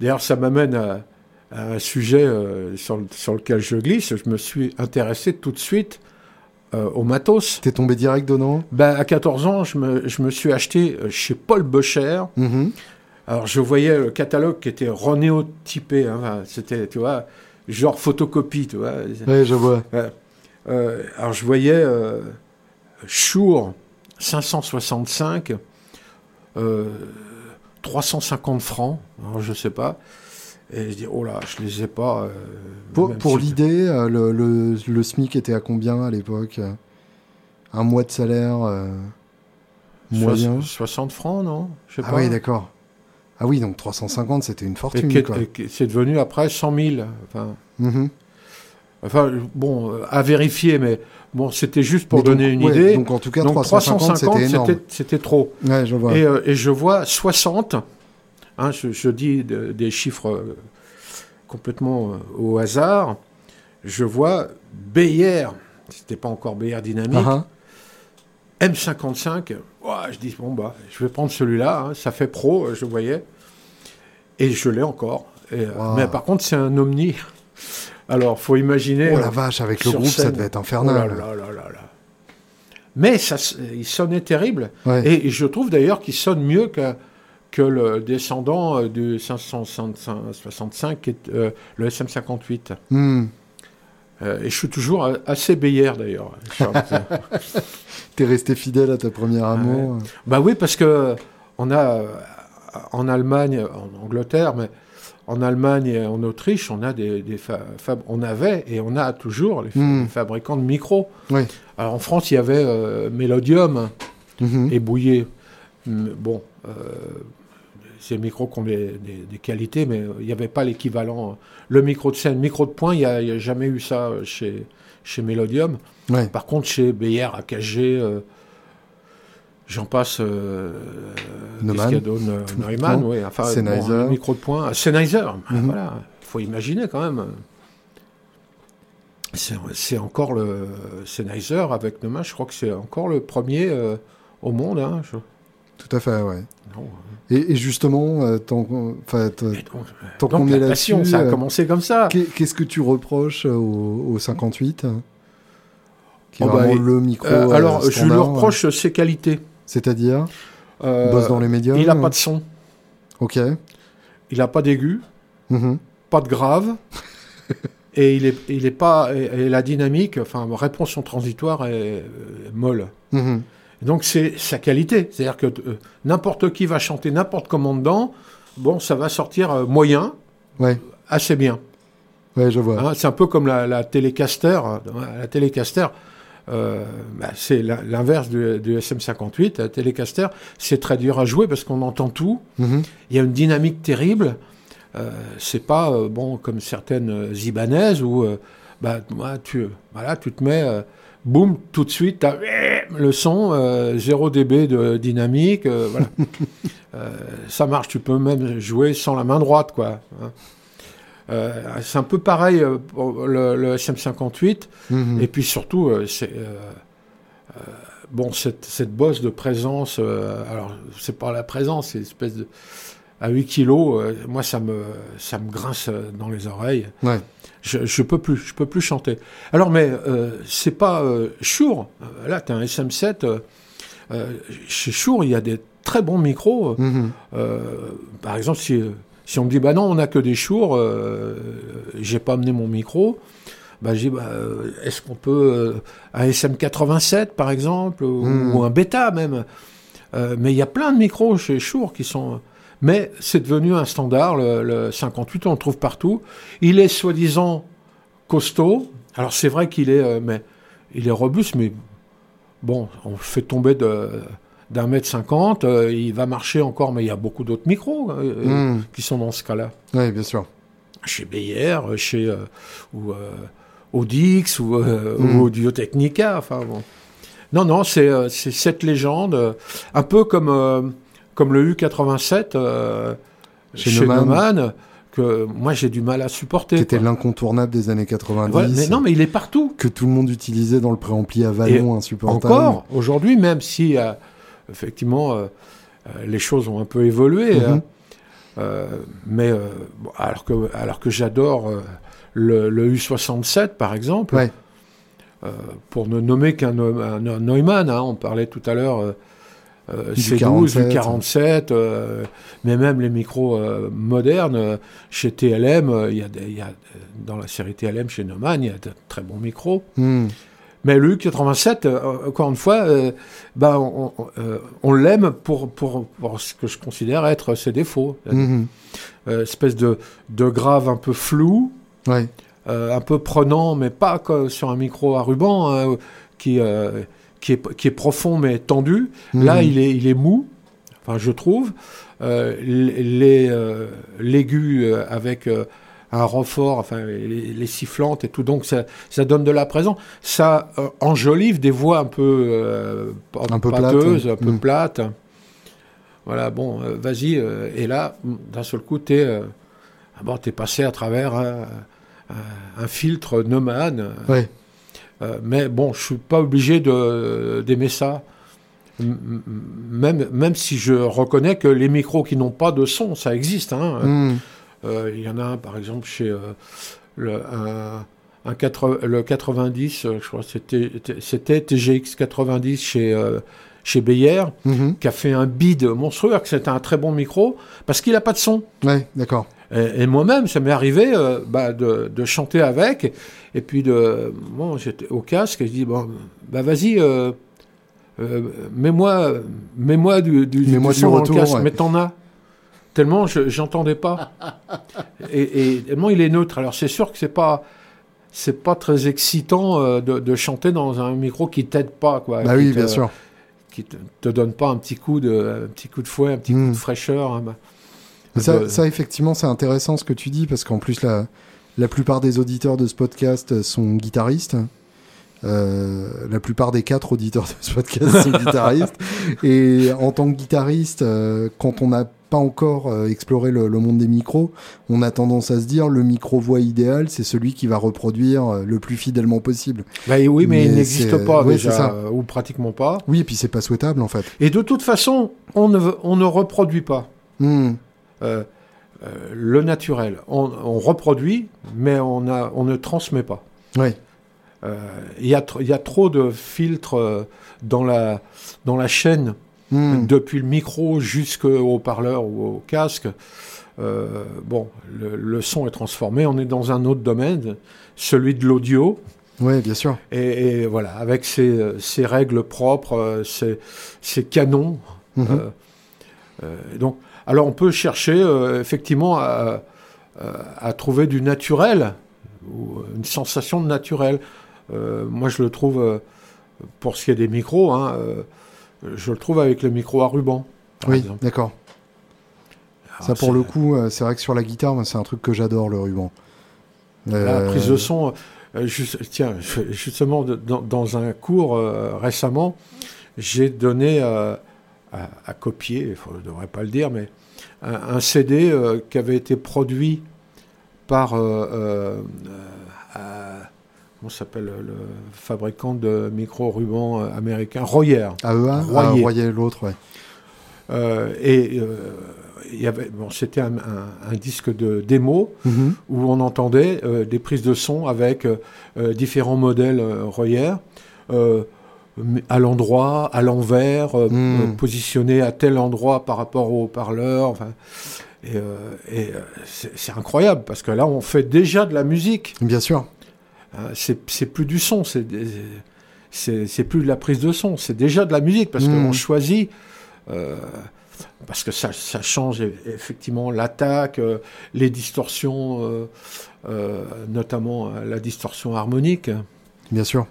d'ailleurs, ça m'amène à, à un sujet euh, sur, le- sur lequel je glisse. Je me suis intéressé tout de suite au matos. T'es tombé direct dedans? Ben, à 14 ans, je me, je me suis acheté chez Paul Becher. Mhm. Alors, je voyais le catalogue qui était renéotypé. hein, C'était, tu vois, genre photocopie, tu vois. Ouais, je vois. Euh, alors, je voyais euh, Shure 565, euh, 350 francs, alors je sais pas. Et je dis, oh là, je les ai pas. euh, Pour, même pour si- l'idée, euh, le, le, le SMIC était à combien à l'époque Un mois de salaire euh, moyen? Soix- 60 francs, non? Je sais Ah pas. oui, d'accord. Ah oui, donc 350, c'était une fortune, c'est devenu après 100 000. Enfin, Mhm. enfin bon, à vérifier, mais bon, c'était juste pour Mais donc, donner une ouais, idée. Donc en tout cas, Donc 350, c'était trop. Ouais, je vois. Et, euh, et je vois 60, hein, je, je dis de- des chiffres euh, complètement euh, au hasard, je vois BR, c'était pas encore BR dynamique, Ah, ah. M55, ouah, je dis bon bah je vais prendre celui-là, hein, ça fait pro, euh, je voyais, et je l'ai encore. Et, euh, Wow. Mais par contre c'est un Omni, alors faut imaginer... Oh euh, la vache, avec le groupe, ça devait être oh infernal. là là là là. Mais ça, il sonnait terrible. Ouais. Et, et je trouve d'ailleurs qu'il sonne mieux que, que le descendant euh, du 565, qui est euh, le SM58. Hmm. Euh, et je suis toujours euh, assez bélière d'ailleurs. T'es resté fidèle à ta première amour. bah oui, parce que on a euh, en Allemagne, en Angleterre, mais en Allemagne et en Autriche, on a des, des on avait et on a toujours les, fa- Mm. les fabricants de micros. Oui. Alors en France, il y avait euh, Mélodium Mhm. et Bouillet. Bon, euh, ces micros qui ont des, des- des qualités, mais euh, il n'y avait pas l'équivalent. Le micro de scène, micro de point, il n'y a, jamais eu ça euh, chez, chez Mélodium. Ouais. Par contre, chez Beyer, AKG, euh, j'en passe. Euh, Neumann. Euh, oui. Enfin, Sennheiser. bon, micro de point. Sennheiser, Mhm. voilà. Il faut imaginer quand même. C'est c'est encore le Sennheiser avec Neumann, je crois que c'est encore le premier euh, au monde. Hein, je- Tout à fait, ouais. non, Et, et justement, euh, tant qu'on la est là-dessus, ça a euh, commencé comme ça. qu'est- qu'est-ce que tu reproches euh, au, au 58 hein, Qui est Oh, bah, le micro. Euh, euh, alors, je lui standard, reproche ses qualités. C'est-à-dire Euh, Bosse dans les médias il n'a hein pas de son, Ok. il n'a pas d'aigu, Mhm. pas de grave. et il est, il est pas, et, et la dynamique, enfin, réponse en transitoire est euh, molle. Mhm. Et Donc c'est sa qualité, c'est-à-dire que euh, n'importe qui va chanter n'importe comment dedans, bon, ça va sortir euh, moyen, Ouais. assez bien. Ouais, je vois. Hein, c'est un peu comme la, la Telecaster. euh, La Telecaster, euh, bah, c'est l'inverse du, du SM58. La Telecaster, c'est très dur à jouer parce qu'on entend tout. Mhm. Il y a une dynamique terrible. C'est pas bon comme certaines Ibanaises où bah, tu, voilà, tu te mets, boum, tout de suite, t'as le son, euh, 0 dB de dynamique. euh, voilà. Euh, ça marche, tu peux même jouer sans la main droite. quoi. hein. Euh, c'est un peu pareil euh, pour le, le SM58. Mhm. Et puis surtout, euh, c'est euh, euh, bon cette, cette bosse de présence. euh, alors c'est pas la présence, c'est une espèce de à 8 kilos. euh, moi, ça me ça me grince euh, dans les oreilles. Ouais. Je, je peux plus, je peux plus chanter. Alors mais euh, c'est pas euh, Shure. Euh, Là, tu as un SM7. euh, euh, chez Shure, il y a des très bons micros. Mhm. Par exemple, si, si on me dit bah non, on n'a que des chours, euh, j'ai pas amené mon micro, bah, j'ai bah, est-ce qu'on peut un SM87 par exemple ou, Mm. ou un bêta même? Mais il y a plein de micros chez Shure qui sont. Mais c'est devenu un standard, le, le 58, on le trouve partout. Il est soi-disant costaud. Alors c'est vrai qu'il est, euh, mais il est robuste, mais bon, on le fait tomber de d'un mètre cinquante, euh, il va marcher encore, mais il y a beaucoup d'autres micros euh, Mhm. qui sont dans ce cas-là. Ouais, bien sûr. Chez Beyer, euh, chez ou Audix ou, Mhm. ou Audio Technica. Enfin bon. Non, non, c'est cette légende, un peu comme comme le U87 euh, Chez chez, Neumann. Neumann, que moi j'ai du mal à supporter. Qui était l'incontournable des années 90. Voilà, mais non, mais il est partout. Que tout le monde utilisait dans le préampli à vallon insupportable. Encore aujourd'hui, même si euh, effectivement euh, les choses ont un peu évolué, Mhm. hein. Euh, mais bon, alors que alors que j'adore le, le U67 par exemple, Ouais. pour ne nommer qu'un Neu- un- un Neumann, hein, on parlait tout à l'heure. Euh, euh, Du C12, 47. du 47, euh, mais même les micros euh, modernes, euh, chez TLM, euh, il y a des- il y a, dans la série TLM chez Neumann, il y a de très bons micros. Mhm. Mais le U87, euh, encore une fois, bah, on, on, on l'aime pour, pour, pour ce que je considère être ses défauts. Euh, espèce de, de grave un peu flou, Ouais. un peu prenant, mais pas comme sur un micro à ruban, hein, qui, euh, qui, est, qui est profond mais tendu. Là, Mhm. il est, il est mou, enfin, je trouve. Euh, les, euh, l'aigu euh, avec euh, un renfort, enfin, les, les sifflantes et tout, donc ça, ça donne de la présence. Ça enjolive des voix un peu, Un peu pâteuses, hein. un peu Mm. plates. Voilà, bon, vas-y. et là, d'un seul coup, t'es, ah bon, t'es passé à travers un, un- filtre euh, Ouais. Euh, mais bon, je suis pas obligé de, d'aimer ça. M- Même, même si je reconnais que les micros qui n'ont pas de son, ça existe. hein. Mhm. Euh, Il y en a un, par exemple, chez euh, le, un, un 80 le 90, euh, je crois que c'était, TGX 90 chez, chez Beyer, Mhm. qui a fait un bid monstrueux, que c'était un très bon micro, parce qu'il n'a pas de son. Ouais, d'accord. Et, et moi-même, ça m'est arrivé euh, bah, de, de chanter avec, et puis de, bon, j'étais au casque, et je dis, bon, bah vas-y, euh, euh, mets-moi, mets-moi du, du, Mets-moi du du son dans le retour, casque, ouais. mais t'en as. tellement je j'entendais pas. et, et tellement il est neutre. Alors c'est sûr que c'est pas c'est pas très excitant de, de chanter dans un micro qui t'aide pas quoi. Bah qui oui, te- bien sûr. Qui te, te donne pas un petit coup de un petit coup de fouet, un petit coup de fraîcheur. hein, bah. Ça, ça, effectivement, c'est intéressant ce que tu dis parce qu'en plus, la, la plupart des auditeurs de ce podcast sont guitaristes. Euh, la plupart des quatre auditeurs de ce podcast sont guitaristes. Et en tant que guitariste, euh, quand on n'a pas encore euh, exploré le, le monde des micros, on a tendance à se dire le micro-voix idéal, c'est celui qui va reproduire le plus fidèlement possible. Bah, oui, mais, il n'existe pas ouais, déjà, ça. ou pratiquement pas. Oui, et puis c'est pas souhaitable en fait. Et de toute façon, on ne, on ne reproduit pas. Hmm. Euh, euh, le naturel. On, on reproduit, mais on, a, on ne transmet pas. Ouais. Euh, Il y, a tr- il y a trop de filtres dans la, dans la chaîne, Hmm. depuis le micro jusqu'au haut-parleur ou au casque. Euh, bon, le, le son est transformé, on est dans un autre domaine, celui de l'audio. Ouais, bien sûr. Et, et voilà, avec ses, ses règles propres, ses, ses canons. Mhm. Euh, donc, alors on peut chercher euh, effectivement à, à- trouver du naturel, ou une sensation de naturel. Euh, moi, je le trouve, euh, pour ce qui est des micros, hein, euh, je le trouve avec le micro à ruban. oui, d'accord. Ça, pour le coup, euh, c'est vrai que sur la guitare, c'est un truc que j'adore, le ruban. La Euh, prise de son, euh, juste- tiens, justement, dans, dans un cours euh, récemment, j'ai donné euh, à, à copier, il ne devrait pas le dire, mais un, un CD euh, qui avait été produit par, euh, euh, comment s'appelle le fabricant de micro-rubans américain, Royer. AEA Ah, Royer. Royer, l'autre, ouais. Et il bon, c'était un, un- un disque de démo Mhm. où on entendait euh, des prises de son avec euh, différents modèles euh, Royer, à l'endroit, à l'envers, euh, Mm. euh, positionnés à tel endroit par rapport au haut-parleur. enfin, et euh, et, euh, c'est incroyable parce que là, on fait déjà de la musique. Bien sûr. c'est plus du son, c'est plus de la prise de son, c'est déjà de la musique parce Mm. qu'on choisit. euh, parce que ça, ça change e- effectivement l'attaque, euh, les distorsions, euh, notamment la distorsion harmonique. Bien sûr.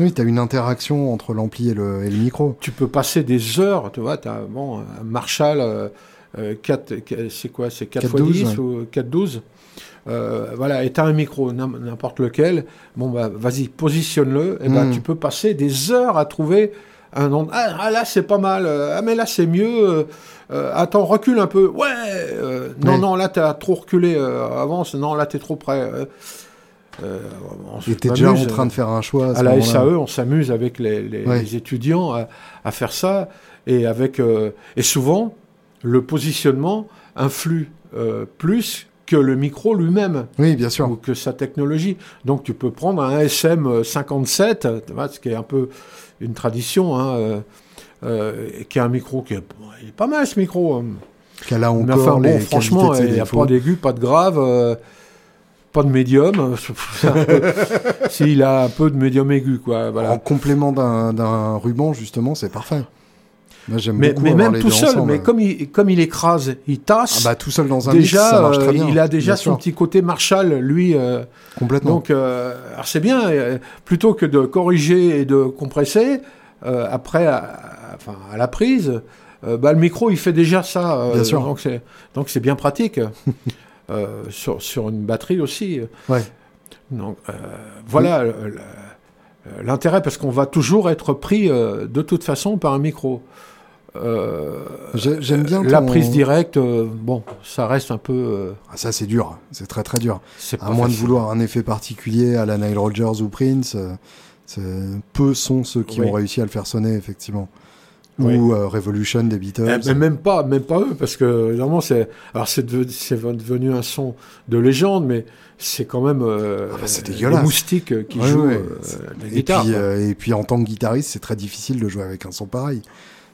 Oui, tu as une interaction entre l'ampli et le, et le micro. Tu peux passer des heures, tu vois, tu as bon, un Marshall, euh, euh, 4, c'est quoi C'est 4 x 4-12, 10 ou 4 12 euh, voilà, et tu as un micro, n'im- n'importe lequel, bon bah vas-y, positionne-le, et ben Mm. tu peux passer des heures à trouver un endroit. Ah, ah, là c'est pas mal, euh, ah mais là c'est mieux, euh, euh, attends, recule un peu, ouais, euh, non, non, là t'as trop reculé, euh, avance, non, là t'es trop près. Euh, on s'amuse, déjà en train de faire un choix. À, la. SAE, on s'amuse avec les, les- Ouais. les étudiants à, à faire ça, et avec euh, et souvent le positionnement influe euh, plus que le micro lui-même Oui, bien sûr. ou que sa technologie. Donc tu peux prendre un SM 57, tu vois, ce qui est un peu une tradition, hein, euh, euh, qui est un micro qui est, bon, il est pas mal ce micro. hein. Qu'elle a encore Mais enfin les bon, franchement, il n'y a pas d'aigu, pas de grave, euh, pas de médium. S'il a un peu de médium aigu, quoi. Voilà. En complément d'un ruban, justement, c'est parfait. Moi, j'aime Mais, beaucoup mais même tout seul, ensemble. mais comme il, comme il écrase, il tasse. Ah bah tout seul dans un mix, déjà, ça marche très euh, bien. il a déjà bien son sûr. petit côté Marshall, lui. euh, Complètement. donc, euh, c'est bien. euh, plutôt que de corriger et de compresser, euh, après, à, à- enfin, à la prise, euh, bah, le micro, il fait déjà ça. euh, Bien sûr. Donc c'est bien pratique. Euh, sur, sur une batterie aussi. Ouais. Donc, euh, voilà euh, l'intérêt, parce qu'on va toujours être pris de toute façon par un micro. J'ai- J'aime bien la ton- prise directe, bon, ça reste un peu. Ah, ça, c'est dur. C'est très très dur. À moins de vouloir un effet particulier à la Nile Rodgers ou Prince, peu sont ceux qui Oui. ont réussi à le faire sonner, effectivement. Oui. Ou euh, Revolution des Eh, Beatles. mais même pas, même pas eux, parce que normalement c'est, alors c'est devenu, un son de légende, mais c'est quand même euh, Ah bah, c'est dégueulasse. moustiques qui Ouais, jouent ouais. euh, la et, guitare. puis, euh, et puis en tant que guitariste, c'est très difficile de jouer avec un son pareil.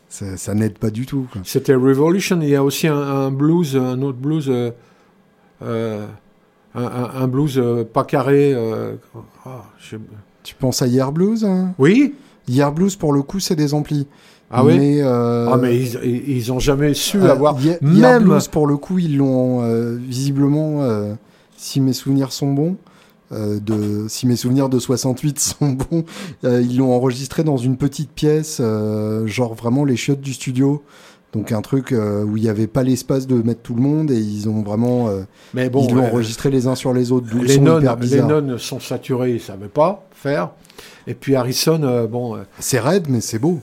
Ça, ça n'aide pas du tout. C'était Revolution. Il y a aussi un, un blues, un autre blues, un, un- un blues euh, pas carré. euh, ah, je- Tu penses à Year Blues hein? Oui, Year Blues, pour le coup, c'est des amplis. Ah oui mais, euh, Ah, mais ils, ils ont jamais su euh, avoir. Même- Blues, pour le coup, ils l'ont euh, visiblement, euh, si mes souvenirs sont bons, euh, de, si mes souvenirs de 68 sont bons, euh, ils l'ont enregistré dans une petite pièce, euh, genre vraiment les chiottes du studio. Donc un truc euh, où il n'y avait pas l'espace de mettre tout le monde et ils ont vraiment, euh, Mais bon, ils l'ont euh, enregistré les uns sur les autres. Les nonnes, les nonnes sont saturés, ils ne savaient pas faire. Et puis Harrison, bon. euh, C'est raide, mais c'est beau.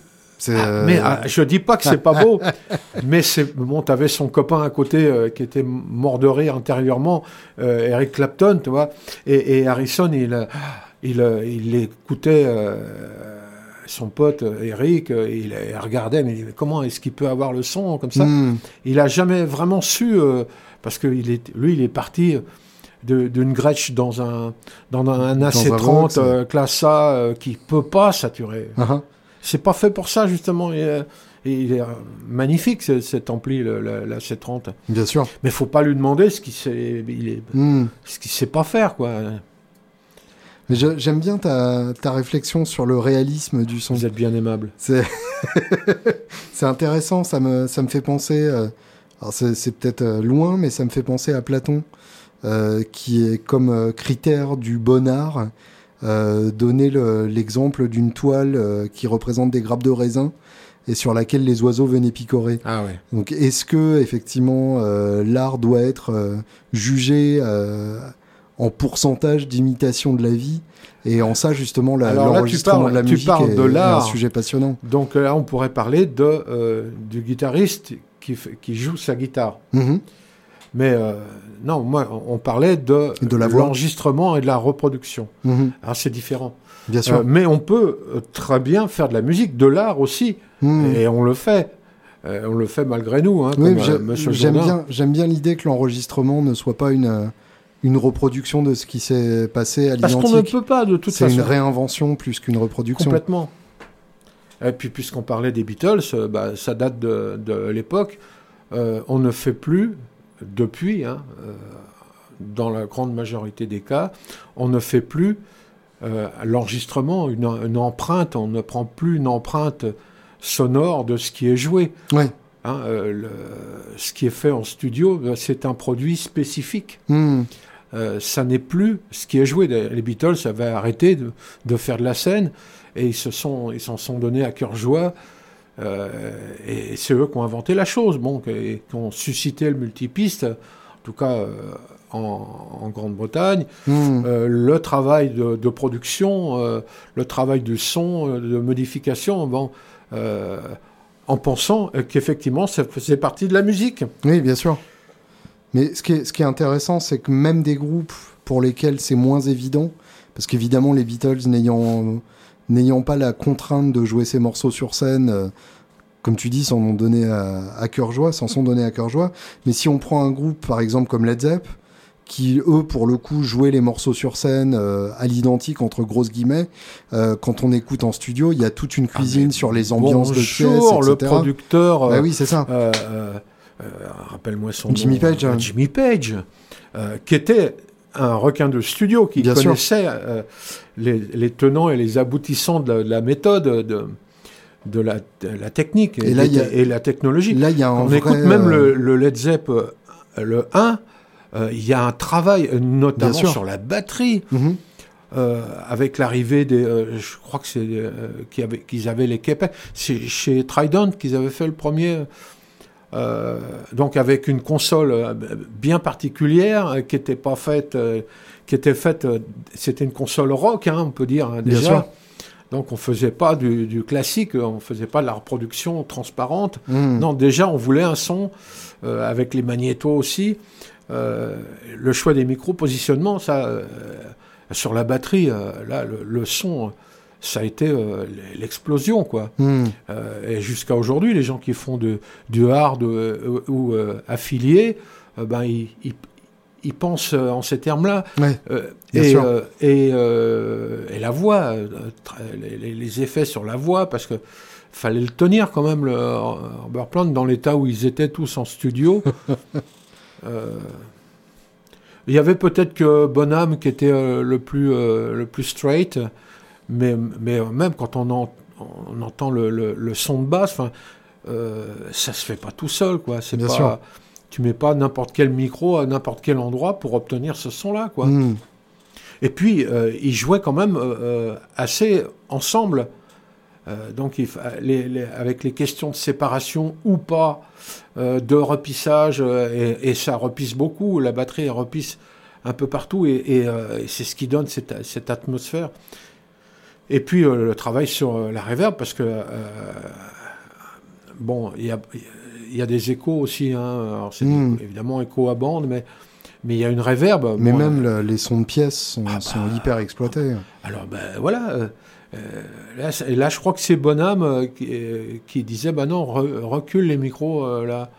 Ah, euh, mais ah, je dis pas que c'est pas beau, mais c'est bon. T'avais son copain à côté euh, qui était mort de rire intérieurement, euh, Eric Clapton, tu vois. Et, et Harrison, il, euh, il, euh, il écoutait euh, son pote euh, Eric, euh, il, il regardait, mais comment est-ce qu'il peut avoir le son comme ça hmm, Il a jamais vraiment su, euh, parce que il est, lui, il est parti d'une Gretsch dans un, dans un un AC30 Vox, ouais. euh, classe A euh, qui peut pas saturer. ah. C'est pas fait pour ça, justement. Et, euh, et il est euh, magnifique, ce- cet ampli, le- la C30. bien sûr. Mais faut pas lui demander ce qu'il sait, il est, Hmm. ce qu'il sait pas faire, quoi. Mais j'aime bien ta, ta réflexion sur le réalisme du son. Vous êtes bien aimable. C'est intéressant, ça me, ça me fait penser. euh, alors c'est peut-être loin, mais ça me fait penser à Platon, euh, qui est comme critère du bon art, euh, donner le- l'exemple d'une toile euh, qui représente des grappes de raisin et sur laquelle les oiseaux venaient picorer. Ah ouais. Donc est-ce que effectivement euh, l'art doit être jugé en pourcentage d'imitation de la vie? Et en ça justement tu l'enregistrement parles- de la tu musique parles est, de est un sujet passionnant. Donc là, on pourrait parler de, du guitariste qui, joue sa guitare. Mhm. Mais euh, non, moi, on on parlait de, l'enregistrement et de la reproduction. Alors c'est différent. Bien sûr. Euh, mais on peut euh, très bien faire de la musique, de l'art aussi, Mhm. et on le fait. Euh, on le fait malgré nous, hein, Oui, j'aime bien, j'aime bien l'idée que l'enregistrement ne soit pas une, une reproduction de ce qui s'est passé à Parce qu'on ne l'identique. peut pas, de toute C'est façon. une réinvention plus qu'une reproduction. Complètement. Et puis, puisqu'on parlait des Beatles, bah, ça date de, de l'époque. Euh, on ne fait plus, depuis, hein, euh, dans la grande majorité des cas, on ne fait plus euh, l'enregistrement, une, une empreinte, on ne prend plus une empreinte sonore de ce qui est joué. Ouais. Hein, euh, le- ce qui est fait en studio, bah, c'est un produit spécifique. Euh, ça n'est plus ce qui est joué. Les Beatles avaient arrêté de, de faire de la scène et ils se sont, ils s'en sont donnés à cœur joie. Euh, et c'est eux qui ont inventé la chose, bon, qui, qui ont suscité le multipiste, en tout cas euh, en, en Grande-Bretagne. Mhm. Euh, le travail de, de production, le travail du son, de modification, bon, en pensant qu'effectivement ça faisait partie de la musique. Oui, bien sûr. Mais ce qui est, ce qui est intéressant, c'est que même des groupes pour lesquels c'est moins évident, parce qu'évidemment les Beatles n'ayant n'ayant pas la contrainte de jouer ces morceaux sur scène, euh, comme tu dis, s'en ont donné à, à cœur joie, s'en sont donnés à cœur joie. Mais si on prend un groupe, par exemple comme Led Zepp, qui eux pour le coup jouaient les morceaux sur scène euh, à l'identique entre grosses guillemets, euh, quand on écoute en studio, il y a toute une cuisine sur les ambiances de pièces, Bonjour, le etc. producteur. Bah euh, oui, c'est ça. Rappelle-moi son Jimmy nom. Page. euh, Jimmy Page, qui était un requin de studio, qui Bien connaissait euh, les, les tenants et les aboutissants de la, de la méthode, de, de, la, de la technique et, Et là, a- la technologie. Là, y a On vrai, écoute même euh, le, le Led Zepp, euh, le 1, euh, il y a un travail, notamment sur la batterie, mhm. euh, avec l'arrivée des. euh, je crois que c'est euh, qu'ils avaient, qu'ils avaient les Québec. C'est chez Trident qu'ils avaient fait le premier. Euh, donc avec une console euh, bien particulière euh, qui était pas faite, euh, qui était faite, c'était une console rock, hein, on peut dire hein, Bien déjà. sûr. Donc on faisait pas du, du classique, on faisait pas de la reproduction transparente. Mhm. Non, déjà, on voulait un son euh, avec les magnétos aussi. Le choix des micros, positionnement, ça, sur la batterie, là, le, le son, ça a été euh, l'explosion, quoi. Mhm. Euh, et jusqu'à aujourd'hui, les gens qui font de, du hard euh, ou affiliés, ben, ils, ils- ils pensent en ces termes-là. Ouais. Et, sûr. et, et la voix, les, les- les effets sur la voix, parce que fallait le tenir quand même, le Robert Plant, dans l'état où ils étaient tous en studio. Euh, il y avait peut-être que Bonham qui était euh, le, plus, euh, le plus straight, mais, mais même quand on, en- on entend le, le- le son de basse. Enfin, euh, ça se fait pas tout seul, quoi. C'est pas, sûr. tu mets pas n'importe quel micro à n'importe quel endroit pour obtenir ce son-là, quoi. Hmm. Et puis, euh, ils jouaient quand même euh, euh, assez ensemble. Euh, donc, il fa- les- les- avec les questions de séparation ou pas, euh, de repissage, euh, et, et ça repisse beaucoup. La batterie elle repisse un peu partout, et, et, euh, et c'est ce qui donne cette, cette atmosphère. Et puis, euh, le travail sur euh, la reverb, parce que, euh, bon, il y a, y a des échos aussi. Hein. Alors, c'est Mm. évidemment écho à bande, mais mais il y a une reverb. Mais Bon, même le- les sons de pièces sont, Ah bah. sont hyper exploités. alors ben voilà, euh, là, là je crois que c'est Bonham euh, qui, qui disait bah non re- recule les micros là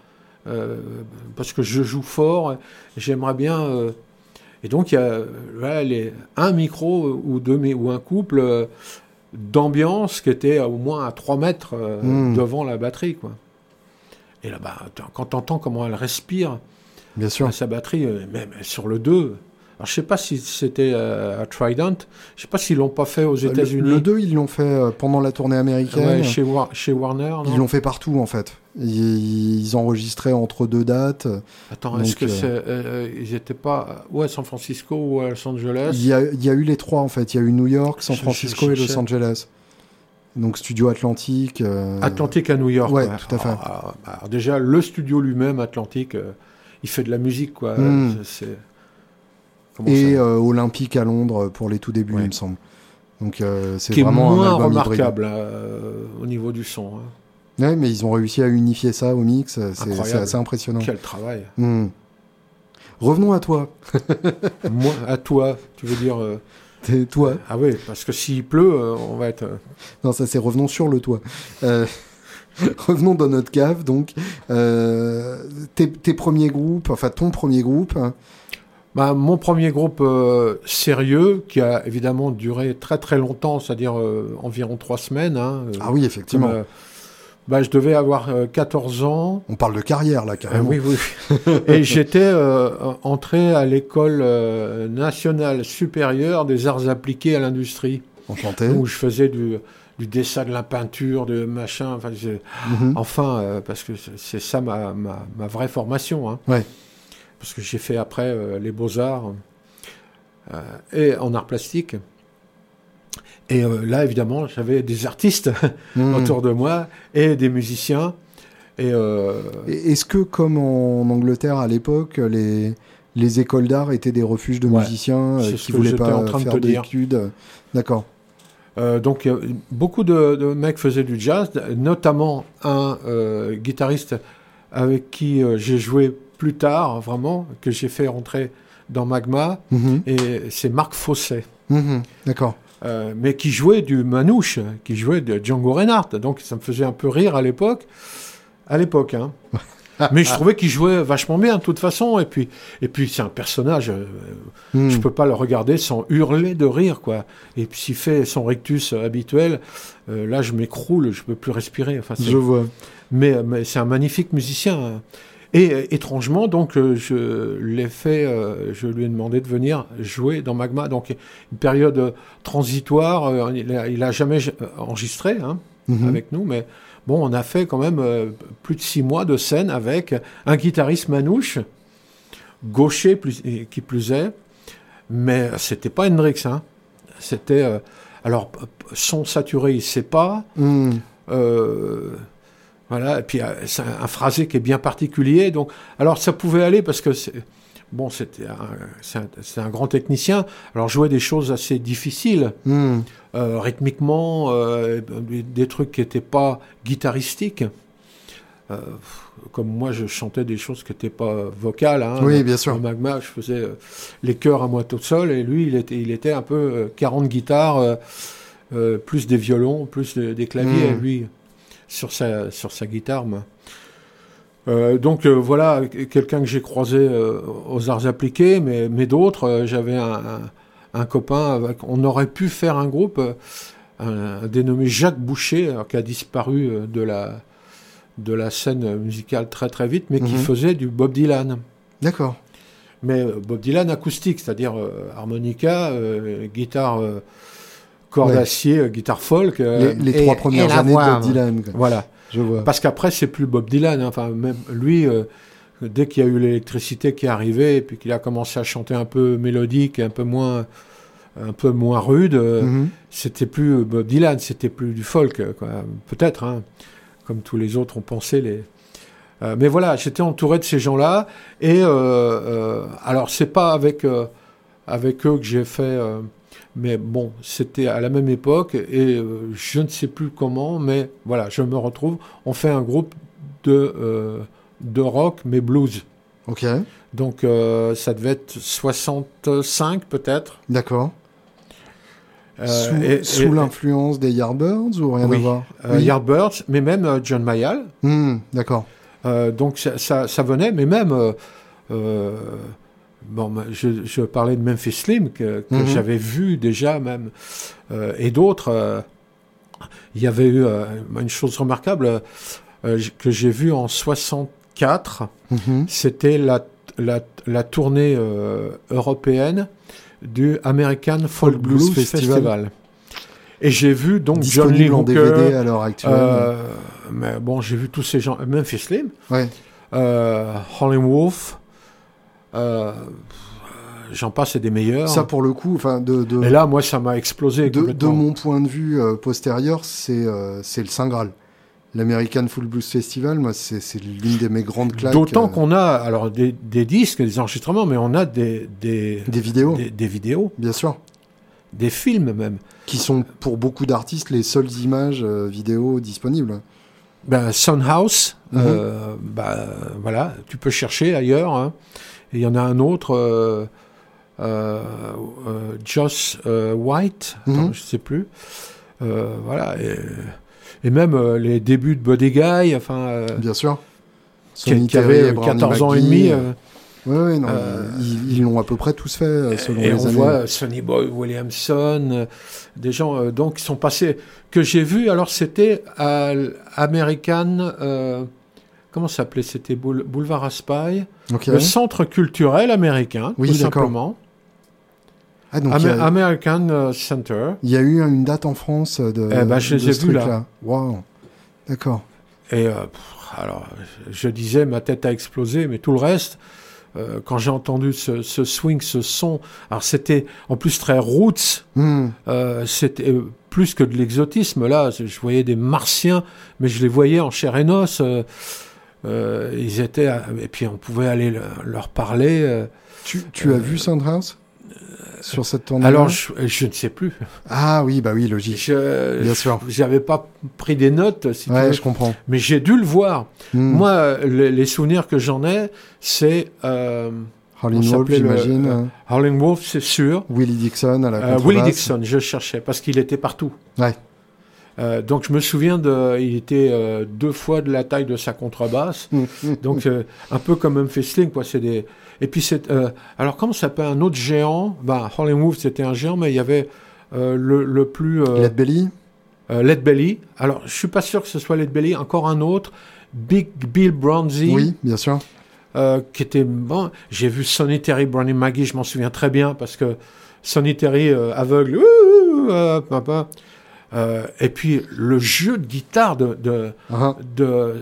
parce que je joue fort, j'aimerais bien et donc il y a voilà, les, un micro ou deux mi- ou un couple euh, d'ambiance qui était au moins à 3 mètres euh, Mm. devant la batterie quoi. Et là bah attends, quand t'entends comment elle respire Bien sûr. à sa batterie, euh, même sur le 2. Alors, je sais pas si c'était euh, à Trident. Je sais pas s'ils l'ont pas fait aux États-Unis. Le 2, ils l'ont fait euh, pendant la tournée américaine. Ouais, chez, War- chez Warner. non? Ils l'ont fait partout en fait. Ils, ils enregistraient entre deux dates. Attends, est-ce que euh, c'est, euh, ils étaient pas ou à San Francisco ou à Los Angeles? Il y, a, il y a eu les trois en fait. Il y a eu New York, San Je- Francisco je- et Los Angeles. Donc Studio Atlantique. euh, Atlantique à New York. ouais, tout à fait. Alors, alors, alors, déjà, le studio lui-même, Atlantique, euh, il fait de la musique, quoi. Mm. C'est- c'est- Comment et euh, Olympique à Londres pour les tout débuts, Ouais. il me semble. Donc euh, c'est est vraiment un album remarquable euh, au niveau du son. hein. Ouais, mais ils ont réussi à unifier ça au mix. C'est assez impressionnant. Quel travail. Hmm. Revenons à toi. Moi, à toi, tu veux dire. euh, toi. Ah oui, parce que s'il pleut, euh, on va être. Non, ça c'est revenons sur le toit. Euh, revenons dans notre cave, donc. Tes, tes premiers groupes, enfin ton premier groupe. Bah, mon premier groupe euh, sérieux, qui a évidemment duré très très longtemps, c'est-à-dire euh, environ trois semaines. hein, euh, Ah oui, effectivement. comme, bah, je devais avoir euh, 14 ans. On parle de carrière là, carrément. oui, oui. Et j'étais entré à l'école nationale supérieure des arts appliqués à l'industrie, Enchanté. où je faisais du, du dessin, de la peinture, de machin. Enfin, Mhm. Enfin, euh, parce que c'est- c'est ça ma, ma, ma vraie formation. hein. Ouais. Parce que j'ai fait après euh, les beaux-arts euh, et en art plastique. Et euh, là, évidemment, j'avais des artistes Mhm. autour de moi et des musiciens. Et Est-ce que, comme en Angleterre à l'époque, les, les écoles d'art étaient des refuges de Ouais. musiciens qui que voulaient pas en train faire d'études D'accord. euh, donc, euh, beaucoup de, de mecs faisaient du jazz, notamment un euh, guitariste avec qui j'ai joué plus tard, vraiment, que j'ai fait rentrer dans Magma, Mhm. et c'est Marc Fosset. Mhm. D'accord. Euh, mais qui jouait du manouche, qui jouait de Django Reinhardt. Donc ça me faisait un peu rire à l'époque. À l'époque, hein. mais je trouvais qu'il jouait vachement bien de toute façon. Et puis, et puis c'est un personnage. euh, Mhm. Je peux pas le regarder sans hurler de rire, quoi. Et puis s'il fait son rictus habituel, euh, là je m'écroule, je peux plus respirer. Enfin, Je vois. mais, mais c'est un magnifique musicien. hein. Et euh, étrangement, donc, euh, je l'ai fait, euh, je lui ai demandé de venir jouer dans Magma. Donc, une période transitoire, il, a, il a jamais enregistré hein, Mhm. avec nous, mais bon, on a fait quand même plus de six mois de scène avec un guitariste manouche, gaucher plus, qui plus est, mais c'était pas Hendrix, hein. C'était. euh, alors, son saturé, il sait pas. Mhm. Euh, voilà, et puis euh, c'est un, phrasé qui est bien particulier. Donc, alors ça pouvait aller parce que c'est bon, c'était un, grand technicien. Alors jouait des choses assez difficiles, Mhm. euh, rythmiquement, euh, des, trucs qui n'étaient pas guitaristiques. Euh, comme moi, je chantais des choses qui n'étaient pas vocales. Hein, Oui, bien sûr. Au Magma, je faisais les chœurs à moi tout seul, et lui, il était, il était un peu euh, 40 guitares, plus des violons, plus de- des claviers, Mm. lui, sur sa, sur sa guitare. Euh, donc euh, voilà, quelqu'un que j'ai croisé euh, aux arts appliqués, mais, mais d'autres, j'avais un, un, un copain, avec, on aurait pu faire un groupe, un, dénommé Jacques Boucher, alors, qui a disparu de la, de la scène musicale très très vite, mais qui Mhm. faisait du Bob Dylan. D'accord. Mais Bob Dylan acoustique, c'est-à-dire harmonica, guitare corde Ouais. d'acier, euh, guitare folk. euh, Les, les et- trois premières années voix, de. Bob Dylan. quoi. Voilà. Je vois. Parce qu'après, c'est plus Bob Dylan. hein. Enfin, même lui, euh, dès qu'il y a eu l'électricité qui est arrivée, et puis qu'il a commencé à chanter un peu mélodique, et un peu moins, un peu moins rude, euh, Mhm. c'était plus Bob Dylan, c'était plus du folk, peut-être, hein, comme tous les autres ont pensé. Les... Euh, mais voilà, j'étais entouré de ces gens-là, et euh, euh, alors c'est pas avec euh, avec eux que j'ai fait, euh, mais bon, c'était à la même époque, et euh, je ne sais plus comment, mais voilà, je me retrouve. On fait un groupe de euh, de rock, mais blues. Ok, Donc euh, ça devait être 65 peut-être. d'accord. Sous sous l'influence des Yardbirds ou rien Oui. à voir Euh, Yardbirds, mais même John Mayall. Hmm, D'accord. Donc ça, ça, ça venait, mais même. Bon, je, je parlais de Memphis Slim, que, que Mhm. j'avais vu déjà, même. euh, et d'autres. euh, il y avait eu euh, une chose remarquable que j'ai vue en 64. Mhm. C'était la, la, la tournée européenne du American Folk Blues, Blues Festival. Festival. Et j'ai vu donc John Lee Disponible en DVD à l'heure actuelle. mais bon, j'ai vu tous ces gens, Memphis Slim, ouais. Wolf, j'en passe, et des meilleurs. Ça, pour le coup, enfin, de, de, Et là, moi, ça m'a explosé. de, mon point de vue euh, postérieur, c'est euh, c'est le Saint Graal. L'American Full Blues Festival, moi, c'est l'une de mes grandes claques. D'autant euh, qu'on a alors des, des disques, des enregistrements, mais on a des, des, Des vidéos, des, des vidéos, bien sûr, des films même. qui sont pour beaucoup d'artistes les seules images euh, vidéo disponibles. Ben, Sunhouse, euh, bah, voilà, tu peux chercher ailleurs. hein. Et il y en a un autre, euh, euh, euh, Joss White, attends, Mhm. je sais plus. Voilà. Et, et même les débuts de Buddy Guy, enfin, Bien sûr. qui, avait Brownie 14 ans et demi. euh, Ouais, Euh, ils l'ont à peu près tous fait selon et les on années. voit Sonny Boy Williamson, des gens donc qui sont passés que j'ai vu. Alors c'était à American, euh, comment ça s'appelait C'était Boule- Boulevard Raspail, Le centre culturel américain, Oui, tout simplement. Ah, donc a, American euh, Center. il y a eu une date en France de. Eh ben, je de ce truc-là. Waouh. D'accord. Et euh, pff, alors, je disais, ma tête a explosé, mais tout le reste, euh, quand j'ai entendu ce, ce swing, ce son, alors c'était en plus très roots. Hmm. Euh, c'était plus que de l'exotisme. Là, je je voyais des martiens, mais je les voyais en chair et os. Euh, euh, ils étaient, et puis on pouvait aller le- leur parler. euh. Tu, tu as vu Soundhouse sur cette tournée alors, je, je ne sais plus. Ah oui, bah oui, logique. Je, Bien sûr. J'avais pas pris des notes, si tu veux, je comprends. mais j'ai dû le voir. Hmm. Moi, euh, les, les souvenirs que j'en ai, c'est euh, Howlin' on Wolf, j'imagine. euh, Howlin' Wolf, c'est sûr. Willie Dixon à la Euh. Willie Dixon, je cherchais parce qu'il était partout. Ouais. Euh, donc je me souviens de, il était euh, deux fois de la taille de sa contrebasse. Hmm. Donc euh, un peu comme Memphis Slim, quoi. C'est des. Et puis c'est. alors comment s'appelle un autre géant? Ben Howlin' Wolf c'était un géant, mais il y avait le, le plus Led Belly? Led Belly. Alors je suis pas sûr que ce soit Led Belly. Encore un autre. Big Bill Bronzy, Oui, bien sûr. qui était bon. J'ai vu Sonny Terry, Brownie McGee, je m'en souviens très bien parce que Sonny Terry aveugle, ouh, papa. Euh, et puis le jeu de guitare de, de, de euh,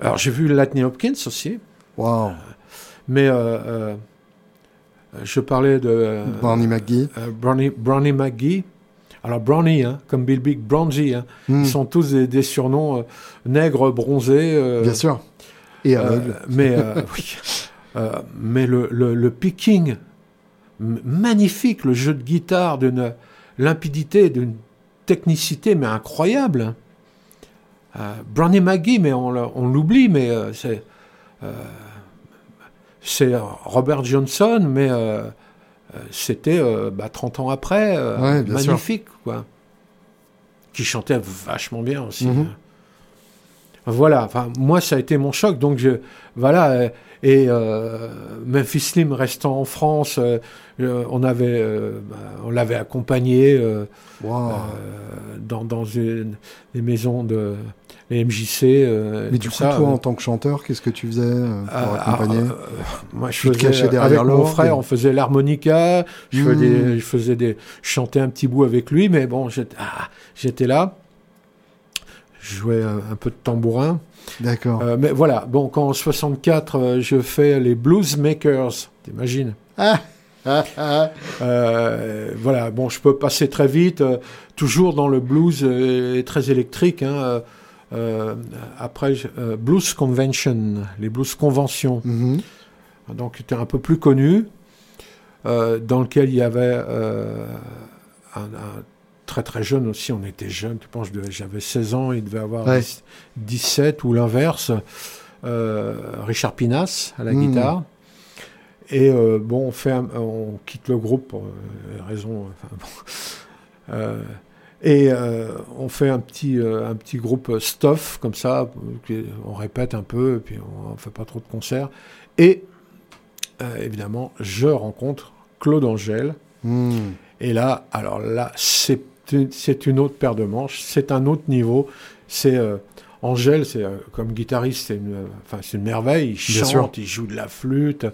alors j'ai vu Lightning Hopkins aussi, Wow. mais euh, euh, je parlais de Barney McGee. Brownie, Brownie McGee. Alors Brownie, hein, comme Bill Big, Bronzy, hein, Hmm, ils sont tous des, des surnoms nègres, bronzés. Bien sûr. Et aveugle. mais oui. Mais le, le, le picking, magnifique, le jeu de guitare d'une limpidité, d'une technicité, mais incroyable. Euh, Brownie McGee, mais on, l'oublie, mais euh, c'est euh, c'est Robert Johnson, mais euh, euh, c'était euh, bah, 30 ans après, euh, Ouais, bien sûr. magnifique, quoi. Qui chantait vachement bien aussi. Mhm. Voilà, enfin, moi, ça a été mon choc. Donc, je, voilà. euh, Et euh, Memphis Slim restant en France, euh, euh, on avait, euh, bah, on l'avait accompagné Wow. dans, dans une, des maisons de les MJC. Mais du coup, ça, toi, en tant que chanteur, qu'est-ce que tu faisais pour ah, accompagner ah, euh, moi, je Tu te faisais cachais derrière avec mon frère, on faisait l'harmonica, je, Hmm. faisais, je faisais des, je chantais un petit bout avec lui, mais bon, j'étais ah, j'étais là, je jouais un, un peu de tambourin, D'accord. Euh, mais voilà. Bon, quand en 64, euh, je fais les Bluesmakers, t'imagines Ah, ah, ah. euh, voilà, bon, je peux passer très vite, euh, toujours dans le blues euh, très électrique. Hein, après, Blues Convention, les blues conventions, Mhm. donc qui était un peu plus connu, dans lequel il y avait un, un très très jeune aussi, on était jeunes, je pense que j'avais 16 ans, il devait avoir Ouais. 10 17 ou l'inverse, euh, Richard Pinas à la Hmm. guitare. Et euh, bon, on, fait un- on quitte le groupe pour euh, raison. enfin, bon. Euh, et on fait un petit, un petit groupe stuff comme ça, on répète un peu, et puis on, ne fait pas trop de concerts. Et évidemment, je rencontre Claude Angèle. Hmm. Et là, alors là, c'est c'est une autre paire de manches, c'est un autre niveau. C'est euh, Angèle, c'est euh, comme guitariste, c'est une, euh, enfin c'est une merveille. Il chante, il joue de la flûte.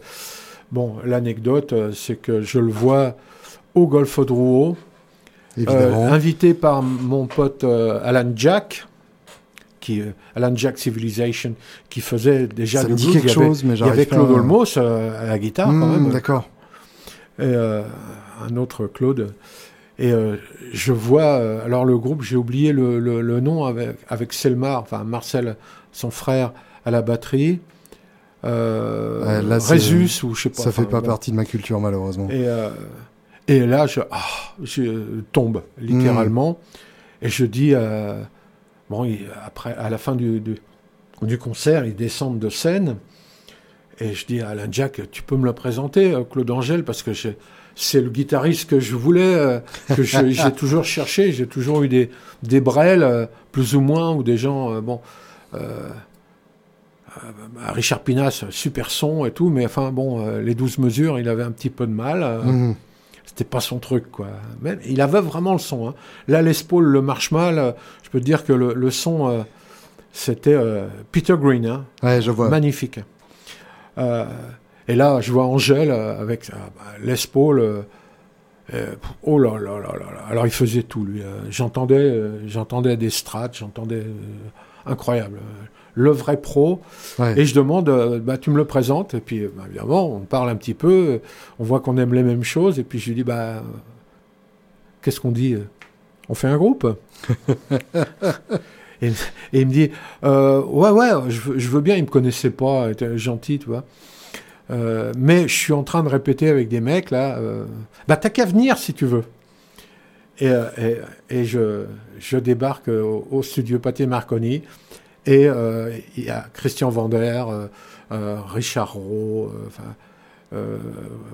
Bon, l'anecdote, euh, c'est que je le vois au Golfe de Rouault, euh, invité par mon pote euh, Alan Jack, qui euh, Alan Jack Civilization, qui faisait déjà Ça du me dit blues. quelque il y avait, chose, mais il y avait Claude à- Olmos euh, à la guitare quand Hmm, même. D'accord. Et, euh, un autre Claude. Et euh, je vois, euh, alors le groupe, j'ai oublié le, le- le nom avec, avec Selmar, enfin Marcel, son frère, à la batterie. Euh, Ouais, là, c'est- Résus, ou je sais pas. Ça fait pas bon. partie de ma culture, malheureusement. Et, euh, et là, je, ah, je tombe, littéralement. Et je dis, bon, après, à la fin du, du, du concert, ils descendent de scène. Et je dis à Alain Jack, tu peux me le présenter, Claude Angèle, parce que j'ai- c'est le guitariste que je voulais, euh, que j'ai toujours cherché. J'ai toujours eu des, des brels, euh, plus ou moins, ou des gens, euh, bon. Richard Pinas, super son et tout, mais enfin bon, les 12 mesures, il avait un petit peu de mal. Mhm. C'était pas son truc, quoi. Mais il avait vraiment le son. Hein. Là, Les Paul, le Marshmal, je peux te dire que le, le son, c'était Peter Green, hein. Ouais, je vois. magnifique. Euh, et là, je vois Angèle euh, avec bah, Les Paul. euh, euh, oh là là là là là. Alors, il faisait tout, lui. euh, j'entendais, j'entendais des strats, j'entendais. incroyable. Le vrai pro. Ouais. Et je demande, bah, tu me le présentes, et puis bah, évidemment, on parle un petit peu, on voit qu'on aime les mêmes choses, et puis je lui dis, bah, qu'est-ce qu'on dit On fait un groupe? Et, et il me dit, euh, ouais, ouais, je, veux- je veux bien, il me connaissait pas, il était gentil, tu vois. Euh, mais je suis en train de répéter avec des mecs, là, euh, bah, t'as qu'à venir si tu veux. Et, euh, et, et je, je débarque au, au studio Pâté Marconi, et il y a Christian Vander, Richard Rowe,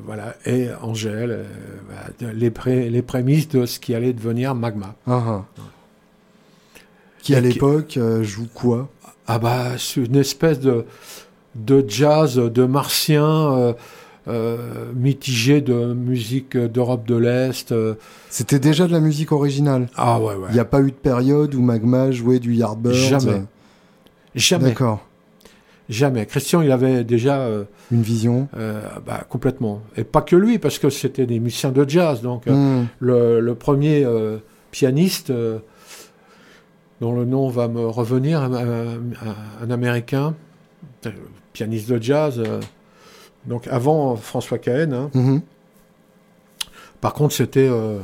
voilà, et Angèle, voilà, les, pré- les prémices de ce qui allait devenir Magma. Ah, ah. Qui, à l'époque, joue quoi? Ah bah, c'est une espèce de, de jazz, de martien, euh, euh, mitigé de musique d'Europe de l'Est. euh. C'était déjà de la musique originale. Ah ouais, ouais. Il n'y a pas eu de période où Magma jouait du Yardbirds. Jamais. euh, Jamais, D'accord. jamais. Christian, il avait déjà Une vision. bah, complètement. Et pas que lui, parce que c'était des musiciens de jazz. Donc, Hmm. le, le premier pianiste, dont le nom va me revenir, un, un- un Américain, pianiste de jazz. euh, donc avant François Cahen. hein. Mhm. Par contre, c'était euh,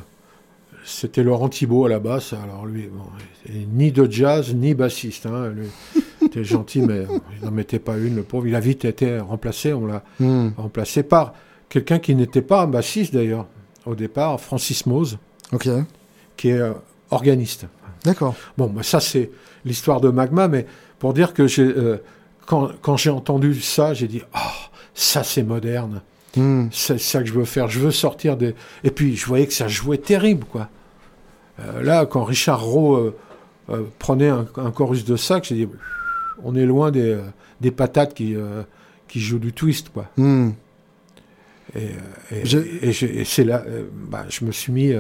c'était Laurent Thibault à la basse. Alors lui, bon, ni de jazz ni bassiste. Hein, était gentil, mais il n'en mettait pas une. Le pauvre, il a vite été remplacé. On l'a Hmm. remplacé par quelqu'un qui n'était pas un bassiste d'ailleurs au départ, Francis Mose, qui est euh, organiste. D'accord. Bon, bah, ça c'est l'histoire de Magma, mais pour dire que j'ai euh, quand, quand j'ai entendu ça, j'ai dit ah ça c'est moderne. Hmm. C'est ça que je veux faire. Je veux sortir des. Et puis, je voyais que ça jouait terrible, quoi. Euh, là, quand Richard Rowe euh, euh, prenait un, un chorus de sax, j'ai dit on est loin des, des patates qui, qui jouent du twist, quoi. Hmm. Et, et- Je- et j'ai- et c'est là, bah, je me suis mis.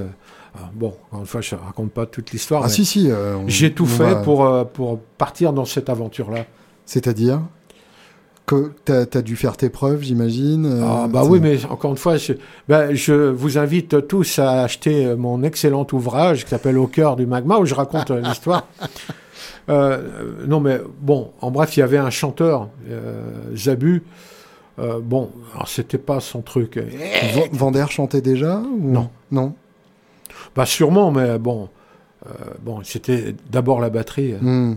bon, encore une fois, je raconte pas toute l'histoire. Ah si, si. on- J'ai tout on fait va- pour, pour partir dans cette aventure-là. C'est-à-dire que t'as as dû faire tes preuves, j'imagine. euh, Ah, bah oui, mais encore une fois, je, bah, je vous invite tous à acheter euh, mon excellent ouvrage qui s'appelle Au cœur du magma, où je raconte euh, l'histoire. Euh, non, mais bon, en bref, il y avait un chanteur, euh, Zabu. Bon, alors c'était pas son truc. Va- Vander chantait déjà ou... Non. Non. Bah sûrement, mais bon, bon, c'était d'abord la batterie. Hmm.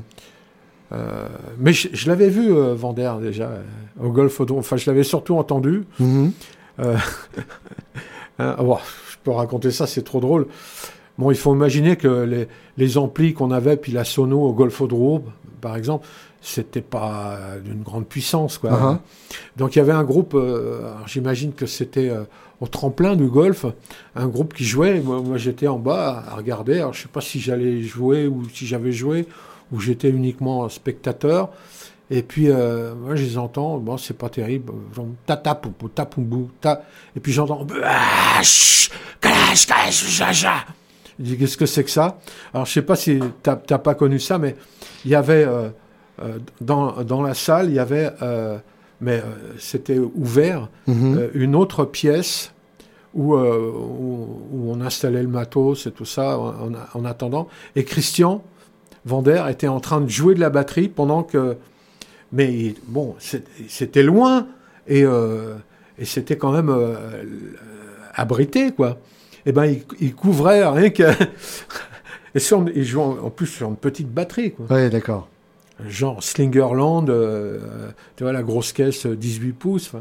Euh, mais je, je l'avais vu euh, Vander déjà euh, au Golf Enfin, je l'avais surtout entendu. Hein, ah, bon, je peux raconter ça, c'est trop drôle. Bon, il faut imaginer que les, les amplis qu'on avait, puis la sono au Golfodrome, par exemple, c'était pas euh, d'une grande puissance, quoi. Uh-huh. Donc il y avait un groupe, euh, j'imagine que c'était euh, au tremplin du golf, un groupe qui jouait. Moi, moi, j'étais en bas à regarder. Alors je sais pas si j'allais jouer ou si j'avais joué ou j'étais uniquement spectateur. Et puis euh, moi je les entends, bon c'est pas terrible, genre, ta ta. Et puis j'entends clash, clash, ja, ja. Je dis qu'est-ce que c'est que ça? Alors je sais pas si t'as pas connu ça, mais il y avait euh, euh, dans, dans la salle, il y avait, euh, mais euh, c'était ouvert, Mhm. euh, une autre pièce où, où, où on installait le matos et tout ça en, en- en attendant. Et Christian Vander était en train de jouer de la batterie pendant que. Mais bon, c'était loin et, euh, et c'était quand même euh, abrité, quoi. Et ben, il, il couvrait rien que. et sur, il jouait en, en plus sur une petite batterie, quoi Ouais, d'accord. genre Slingerland, euh, tu vois, la grosse caisse euh, 18 pouces.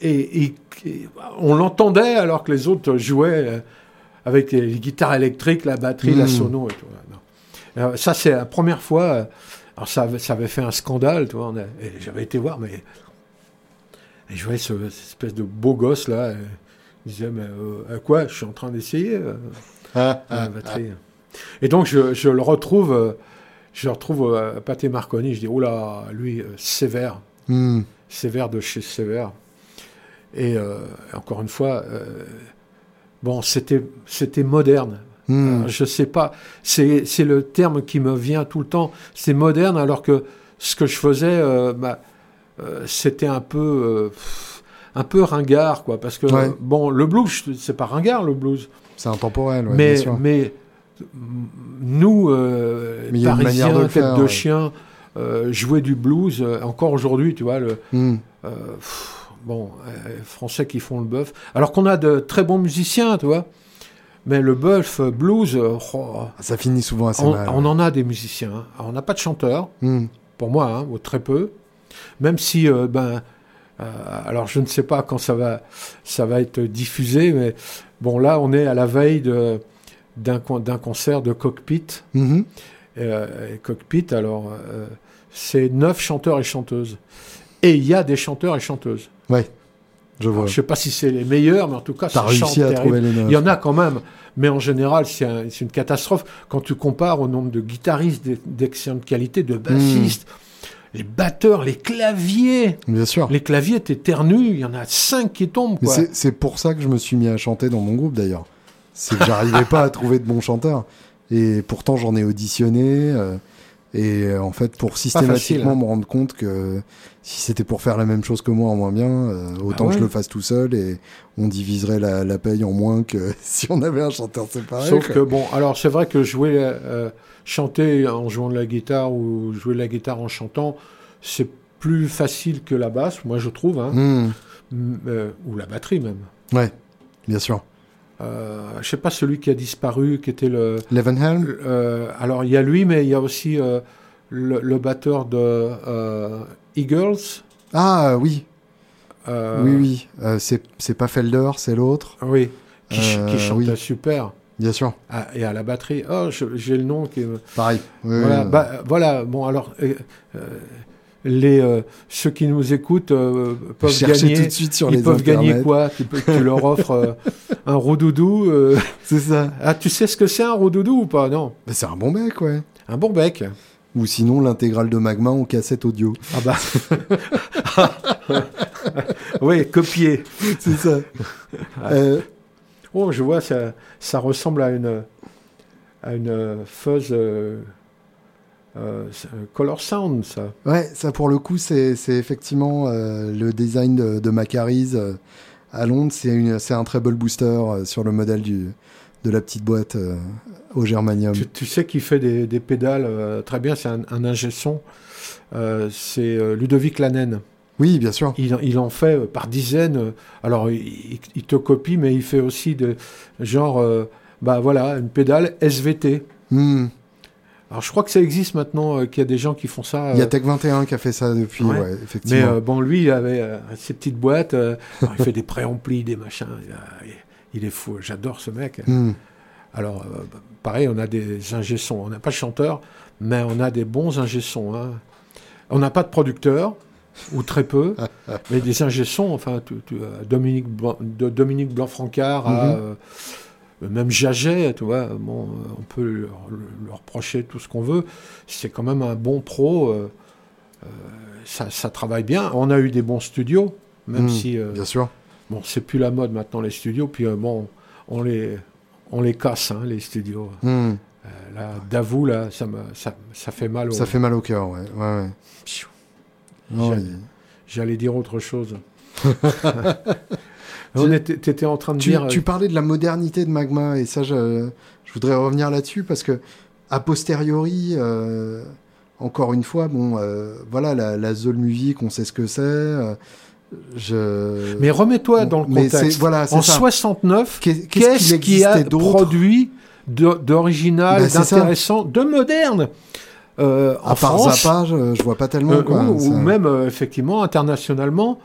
et, et- et on l'entendait alors que les autres jouaient avec les, les guitares électriques, la batterie, la Mm. sono et tout. Euh, ça, c'est la première fois. euh, alors, ça, avait- ça avait fait un scandale, tu vois. J'avais été voir, mais. Et je voyais ce, cette espèce de beau gosse là. et il disait, mais euh, à quoi? Je suis en train d'essayer. euh, Ah, ah, batterie. Et donc, je, je le retrouve, euh, je le retrouve euh, à Pathé Marconi. Je dis, oula, lui, euh, sévère, hmm. sévère de chez sévère. Et euh, encore une fois, euh, bon, c'était moderne. Hmm. Euh, je sais pas, c'est, le terme qui me vient tout le temps. C'est moderne, alors que ce que je faisais, euh, bah, euh, c'était un peu, euh, un peu ringard, quoi. Parce que Ouais. bon, le blues, c'est pas ringard, le blues. C'est intemporel, ouais, mais, bien sûr. mais nous, Mais Parisiens, de tête faire, de ouais. chien, jouer du blues, encore aujourd'hui, tu vois, le, Hmm. pff, bon, Français qui font le bœuf. Alors qu'on a de très bons musiciens, tu vois. Mais le bœuf, euh, blues, euh, oh, Ça finit souvent assez on, mal. on en a des musiciens. hein. Alors, on n'a pas de chanteurs, Hmm. pour moi, hein, ou très peu. Même si, euh, ben, euh, alors je ne sais pas quand ça va, ça va être diffusé, mais bon, là, on est à la veille de- d'un d'un concert de Cockpit. Mhm. Euh, et Cockpit, alors, c'est neuf chanteurs et chanteuses. Et il y a des chanteurs et chanteuses. Ouais, je je sais pas si c'est les meilleurs, mais en tout cas, ça réussi chante à terrible. trouver les. Il y en a quand même, mais en général, c'est un- c'est une catastrophe. Quand tu compares au nombre de guitaristes d'e- d'excellente qualité, de bassistes, les batteurs, les claviers. Bien sûr. Les claviers étaient ternus, il y en a cinq qui tombent. Quoi. c'est pour ça que je me suis mis à chanter dans mon groupe d'ailleurs. C'est que j'arrivais pas à trouver de bons chanteurs. Et pourtant j'en ai auditionné. euh, et euh, en fait, pour systématiquement hein. me rendre compte que si c'était pour faire la même chose que moi en moins bien, euh, autant Ah ouais. que je le fasse tout seul et on diviserait la, la paye en moins que si on avait un chanteur séparé. Sauf quoi. que, bon, alors c'est vrai que jouer, euh, chanter en jouant de la guitare ou jouer de la guitare en chantant, c'est plus facile que la basse, moi je trouve, hein, Hmm, euh, ou la batterie même. ouais, bien sûr. Euh, je sais pas celui qui a disparu, qui était le. Levenhelm euh, alors il y a lui, mais il y a aussi euh, le, le batteur de euh, Eagles. Ah oui, euh, oui, oui. Euh, c'est pas Felder, c'est l'autre. Oui, qui, qui oui. super. Bien sûr. Ah, et à la batterie. Oh, j'ai le nom qui. Pareil. Oui, Voilà, oui, bah, voilà, bon, alors, les, euh, ceux qui nous écoutent euh, peuvent Cherchez gagner. tout de suite sur ils les peuvent gagner quoi? Tu, peux- tu leur offres euh, un roudoudou. euh. C'est ça. Ah, tu sais ce que c'est un roudoudou ou pas? Non. Bah, c'est un bon mec, ouais. Un bon bec. ou sinon l'intégrale de Magma en cassette audio. Ah bah. oui, copier. C'est ça. Oh, je vois, ça, ça ressemble à une, à une fuzz euh, euh, Color Sound, ça. Ouais, ça pour le coup, c'est effectivement le design de, de Macariz à Londres. C'est un treble booster sur le modèle du, de la petite boîte au germanium. Tu, sais qu'il fait des, des pédales très bien, c'est un, un ingé son. c'est Ludovic Lanen. Oui, bien sûr. Il, il en fait euh, par dizaines. Euh, alors, il, il, te copie, mais il fait aussi de genre, euh, bah voilà, une pédale SVT. Hmm. Alors, je crois que ça existe maintenant, euh, qu'il y a des gens qui font ça. Il y a Tech 21 qui a fait ça depuis, ouais, ouais effectivement. Mais bon, lui, il avait ses petites boîtes. il fait des préamplis, des machins. Il, est fou. J'adore ce mec. Hmm. Alors, pareil, on a des ingé On n'a pas de chanteur, mais on a des bons ingé Hein. On n'a pas de producteur ou très peu, mais des ingé enfin, tu, tu, Dominique, Blanc, Dominique Blanc-Francard, mm -hmm. euh, même Jaget, tu vois, bon, on peut leur, leur reprocher tout ce qu'on veut, c'est quand même un bon pro, euh, ça, ça, travaille bien. On a eu des bons studios, même mmh, si. bien sûr. Bon, c'est plus la mode maintenant, les studios, puis bon, on les, on les casse, hein, les studios. Mmh. là, d'avoue, là, ça, me, ça, ça, fait mal au... Ça fait mal au cœur, ouais. ouais, ouais. J'allais dire autre chose. en train de tu, dire. Tu parlais de la modernité de Magma, et ça, je, je voudrais revenir là-dessus parce que, a posteriori, euh, encore une fois, bon, euh, voilà, la, la Zol Music, on sait ce que c'est. Euh, je... Mais remets-toi dans le contexte. Voilà, en ça. 69, qu'est-ce qu qu qui a produit d'original, bah, d'intéressant, de moderne euh, à en part France, Zappa, je, je, vois pas tellement. euh, quoi, ou, même euh, effectivement internationalement,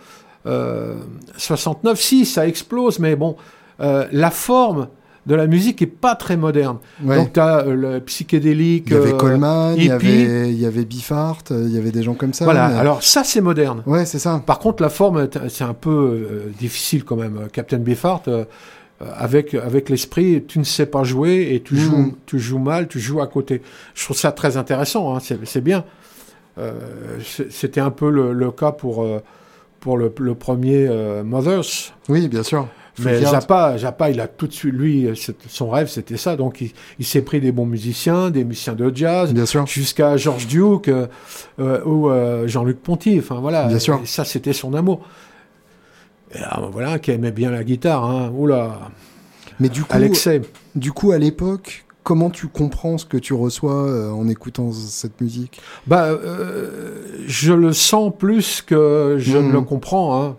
69, si ça explose, mais bon, euh, la forme de la musique est pas très moderne. Ouais. Donc tu as le psychédélique, il y avait Coleman, il y avait, y avait il y avait des gens comme ça. Voilà, mais... alors ça c'est moderne. Ouais, c'est ça. Par contre, la forme, c'est un peu euh, difficile quand même. Captain Biffart, euh, avec, avec l'esprit, tu ne sais pas jouer et tu, Mmh. joues, tu joues mal, tu joues à côté. Je trouve ça très intéressant, hein, c'est bien. Euh, C'était un peu le, le cas pour, euh, pour le, le premier euh, Mothers. Oui, bien sûr. Mais Zappa, Zappa, il a tout de suite, lui, son rêve, c'était ça. Donc, il, il s'est pris des bons musiciens, des musiciens de jazz, bien sûr. jusqu'à George Duke euh, ou euh, Jean-Luc Ponty. Enfin, voilà. Bien sûr. Et ça, c'était son amour. Et là, voilà, qui aimait bien la guitare. Hein. Oula. Mais du coup, Alexei. du coup, à l'époque, comment tu comprends ce que tu reçois euh, en écoutant cette musique? Bah, euh, je le sens plus que je Mmh. ne le comprends. Hein.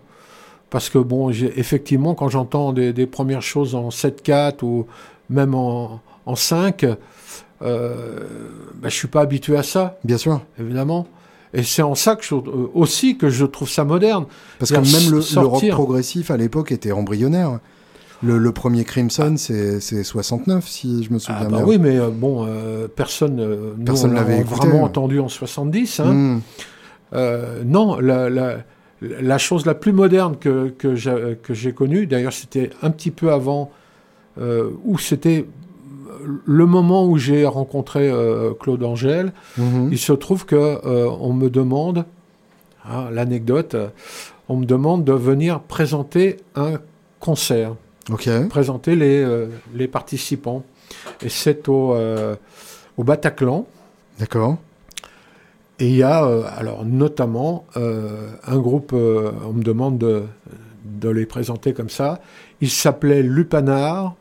Parce que, bon, effectivement, quand j'entends des, des, premières choses en 7-4 ou même en, en 5, euh, bah, je suis pas habitué à ça. Bien sûr. Évidemment. Et c'est en ça que je, euh, aussi que je trouve ça moderne. Parce que même le, le, rock progressif à l'époque était embryonnaire. Le, le premier Crimson, ah. c'est 69, si je me souviens ah bah bien. Oui, mais euh, bon, euh, personne euh, personne l'avait vraiment entendu en 70. Hein. Mm. non, la, la, la, chose la plus moderne que, que j'ai connue, d'ailleurs c'était un petit peu avant, euh, où c'était le moment où j'ai rencontré euh, Claude Angèle, mm -hmm. il se trouve que euh, on me demande, hein, l'anecdote, on me demande de venir présenter un concert, okay. présenter les, euh, les participants, et c'est au, euh, au Bataclan. D'accord. Et il y a euh, alors notamment un groupe, on me demande de, de les présenter comme ça. Il s'appelait Lupanar.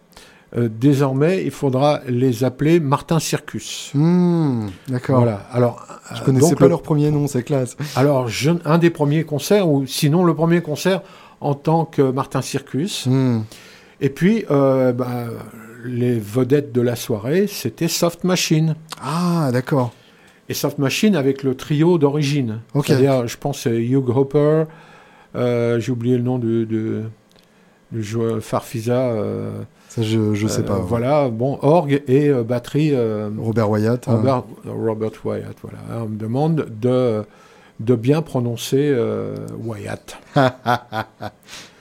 Désormais, il faudra les appeler Martin Circus. Mmh, D'accord. Voilà. Alors, je connaissais donc, pas le... leur premier nom, c'est classe. Alors, je, un des premiers concerts, ou sinon le premier concert en tant que Martin Circus. Mmh. Et puis, euh, bah, les vedettes de la soirée, c'était Soft Machine. Ah, d'accord. Et Soft Machine avec le trio d'origine. Okay. C'est-à-dire, je pense, Hugh Hopper, euh, j'ai oublié le nom du, du, du joueur Farfisa. Euh, ça, je, je sais pas. Voilà, bon, orgue et batterie. Robert Wyatt. Robert, hein. Robert Wyatt, voilà. On me demande de, de bien prononcer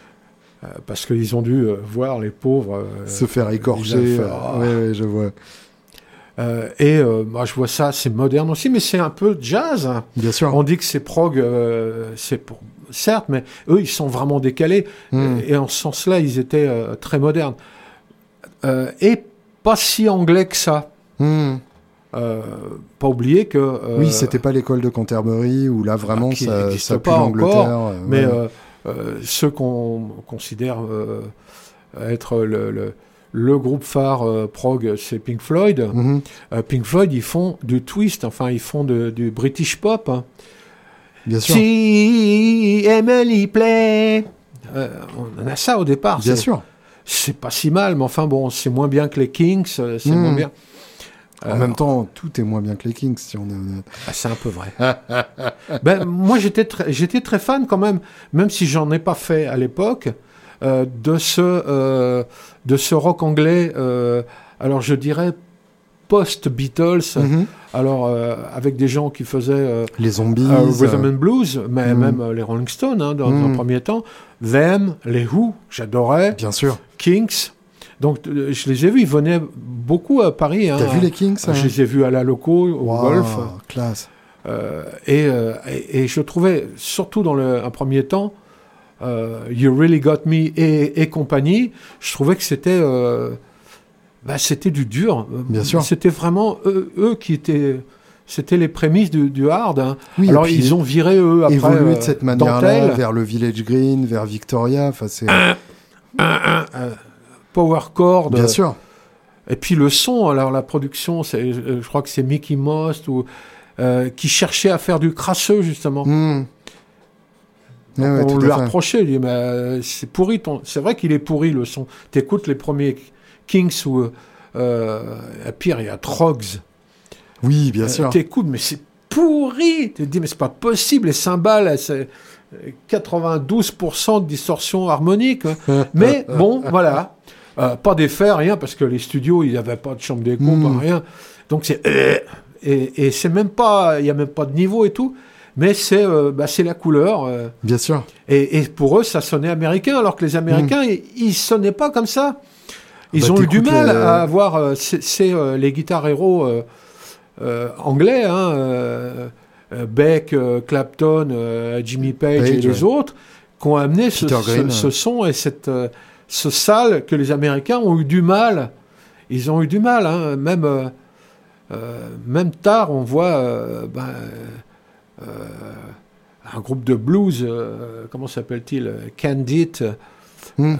euh, parce qu'ils ont dû voir les pauvres se faire écorcher. Faire, oui, oui, je vois. Euh, et euh, moi, je vois ça, c'est moderne aussi, mais c'est un peu jazz. hein. Bien sûr. On dit que c'est prog, euh, c'est pour certes, mais eux, ils sont vraiment décalés. Mm. Et en ce sens-là, ils étaient euh, très modernes. Euh, et pas si anglais que ça. Hmm. Euh, pas oublier que. euh, Oui, c'était pas l'école de Canterbury où là vraiment qui ça, ça pue pas l'Angleterre. euh, Mais ouais. euh, euh, ceux qu'on considère euh, être le, le, le groupe phare euh, prog, c'est Pink Floyd. Mhm. Euh, Pink Floyd, ils font du twist, enfin, ils font de- du British pop. hein. Bien sûr. Si Emily Play. Euh, on a ça au départ. Bien c'est- sûr. C'est pas si mal, mais enfin bon, c'est moins bien que les Kings, euh, c'est moins bien. En Euh, même temps, tout est moins bien que les Kings si on est honnête. Ah, c'est un peu vrai. ben, moi, j'étais très, j'étais très fan quand même, même si j'en ai pas fait à l'époque, euh, de ce euh, de ce rock anglais. euh, alors, je dirais post-Beatles. Mhm. Alors, euh, avec des gens qui faisaient euh, Les zombies. rhythm and blues, mais Mm. même les Rolling Stones hein, dans, dans Mm. un premier temps, Them, les Who, j'adorais, Bien sûr. Kings. Donc, euh, je les ai vus. Ils venaient beaucoup à Paris. hein. T'as vu les Kings Je les ai vus à la loco, au Wow, golf. Classe. Euh, et, euh, et, et je trouvais, surtout dans le, un premier temps, euh, You Really Got Me et, et compagnie, je trouvais que c'était bah, c'était du dur. Bien sûr. C'était vraiment eux, eux qui étaient. C'était les prémices du, du hard. hein. Oui, Alors puis ils ont viré eux après. évolué de cette manière-là vers le Village Green, vers Victoria. Enfin, c'est un, un, power chord. bien sûr. Et puis le son, alors la production, c'est, euh, je crois que c'est Mickey Most ou euh, qui cherchait à faire du crasseux justement. Hmm. Ouais, on lui a reproché, il dit, mais euh, c'est pourri ton. C'est vrai qu'il est pourri le son. T'écoutes les premiers Kings ou euh, pire, il y a Trogs. Oui, bien Euh, sûr. T'écoutes, mais c'est pourri. Tu te dis, mais c'est pas possible. Les cymbales, c'est euh, 92% de distorsion harmonique. hein. mais bon, voilà. Euh, pas d'effet, rien, parce que les studios, il n'y avait pas de chambre d'écho, Mm. pas rien. Donc c'est. euh, et et c'est même pas. Il n'y a même pas de niveau et tout. Mais c'est euh, bah, c'est la couleur. euh, Bien sûr. et, et pour eux, ça sonnait américain, alors que les Américains, ils, ils sonnaient pas comme ça. Ils Bah, ont eu du mal à avoir. c'est les guitares héros anglais, hein, Beck, Clapton, Jimmy Page, et les autres, qui ont amené ce, ce- ce son et cette, ce sale que les Américains ont eu du mal. Ils ont eu du mal, hein, même. euh, euh, même tard, on voit euh, ben, euh, un groupe de blues, comment s'appelle-t-il Candid. Hmm.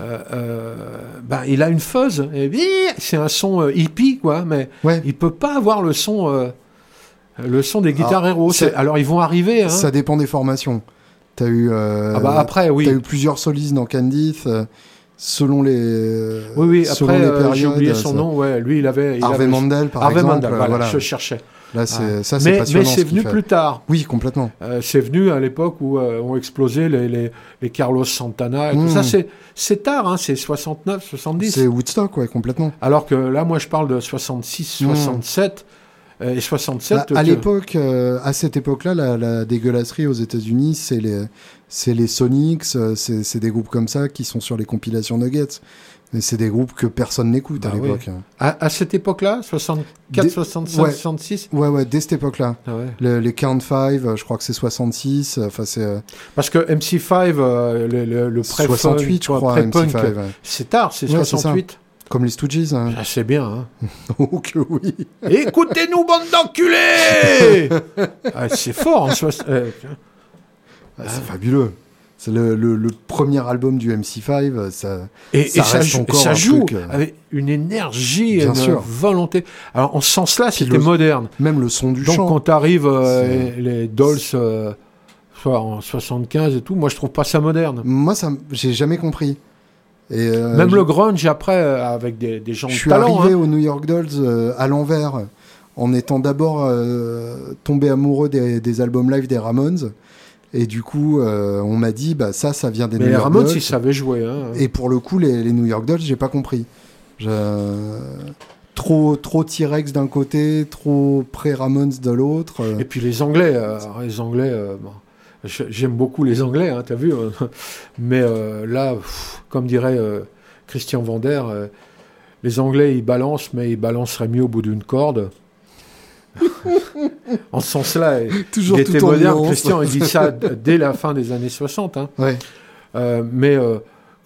ben, il a une fuzz. C'est un son hippie, quoi, mais Ouais. il peut pas avoir le son, le son des guitares Alors, héros. Alors ils vont arriver. Hein. Ça dépend des formations. T'as eu, ah bah après, oui. t'as eu plusieurs solistes dans Candith, euh, selon les. Oui, oui. selon Après, euh, j'ai périodes, oublié son ça- nom. Ouais, lui, il avait. Il Harvey avait- Mandel, par Harvey exemple. Mandel, euh, voilà, voilà. je cherchais. Là, c'est Ah. ça, c'est Mais, mais c'est ce venu fait. plus tard. Oui, complètement. Euh, c'est venu à l'époque où euh, ont explosé les, les, les Carlos Santana et tout Mm. ça. C'est, c'est tard, hein, c'est 69, 70. C'est Woodstock, ouais, complètement. Alors que là, moi, je parle de 66, Mm. 67. euh, et 67. Bah, à l'époque, euh, à cette époque-là, la, la dégueulasserie aux États-Unis, c'est les, c'est les Sonics, euh, c'est des groupes comme ça qui sont sur les compilations Nuggets. Mais c'est des groupes que personne n'écoute à Bah oui. l'époque. à, à cette époque-là, 64, Des- 65, ouais. 66. Ouais, ouais, dès cette époque-là. Ah ouais. Le- les Count 5, euh, je crois que c'est 66. euh, Enfin, c'est Parce que MC5, euh, le, le, le pré 68, je crois, pré-punk, MC5. ouais. c'est tard, c'est Ouais, c'est ça. 68. Comme les Stooges. Hein. Ah, c'est bien. Hein. oh que oui. Écoutez-nous, bande d'enculés ah, C'est fort. Hein, soix- euh, Ah, c'est fabuleux. C'est le, le- le premier album du MC5. euh, Ça, Et Ça et reste joue- encore ça un joue truc, euh, avec une énergie, Bien une sûr. volonté. Alors, en ce sens-là, c'était moderne. même le son du Donc, chant. quand t'arrives euh, les, Dolls, euh, en 75 et tout, moi, je trouve pas ça moderne. Moi, ça, j'ai jamais compris. Et, euh, Même je- le grunge, après, euh, avec des, des gens Je de suis talent. arrivé hein. aux New York Dolls euh, à l'envers, en étant d'abord euh, tombé amoureux des, des albums live des Ramones. Et du coup, euh, on m'a dit, bah ça, ça vient des Mais New les York Ramones, Dolls. ils savaient jouer. Hein. Et pour le coup, les, les New York Dolls, j'ai pas compris. Je- Trop, trop T-Rex d'un côté, trop pré-Ramones de l'autre. euh. Et puis les Anglais, euh, les Anglais, euh, bon, j'aime beaucoup les Anglais, hein, t'as vu. euh, mais là, pff, comme dirait Christian Vander, les Anglais ils balancent, mais ils balanceraient mieux au bout d'une corde. en ce sens-là, Toujours il était moderne. Christian, il dit ça dès la fin des années 60. hein. Ouais. Euh, mais euh,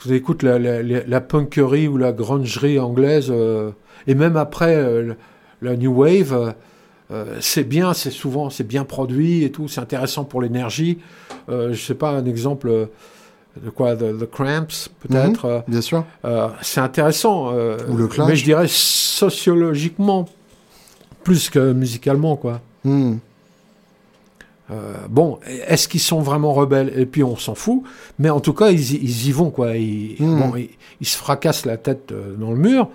vous écoute la, la, la, la punkerie ou la grungerie anglaise, euh, et même après euh, la new wave, c'est bien, c'est souvent, c'est bien produit et tout, c'est intéressant pour l'énergie. Je sais pas un exemple de quoi, The, The Cramps peut-être. euh, Bien sûr. euh, c'est intéressant. euh, Ou le Clash. Mais je dirais sociologiquement plus que musicalement, quoi. Hmm. Euh, bon, est-ce qu'ils sont vraiment rebelles? Et puis on s'en fout, mais en tout cas ils, y- ils y vont quoi. Ils, Hmm. bon, ils, ils se fracassent la tête euh, dans le mur.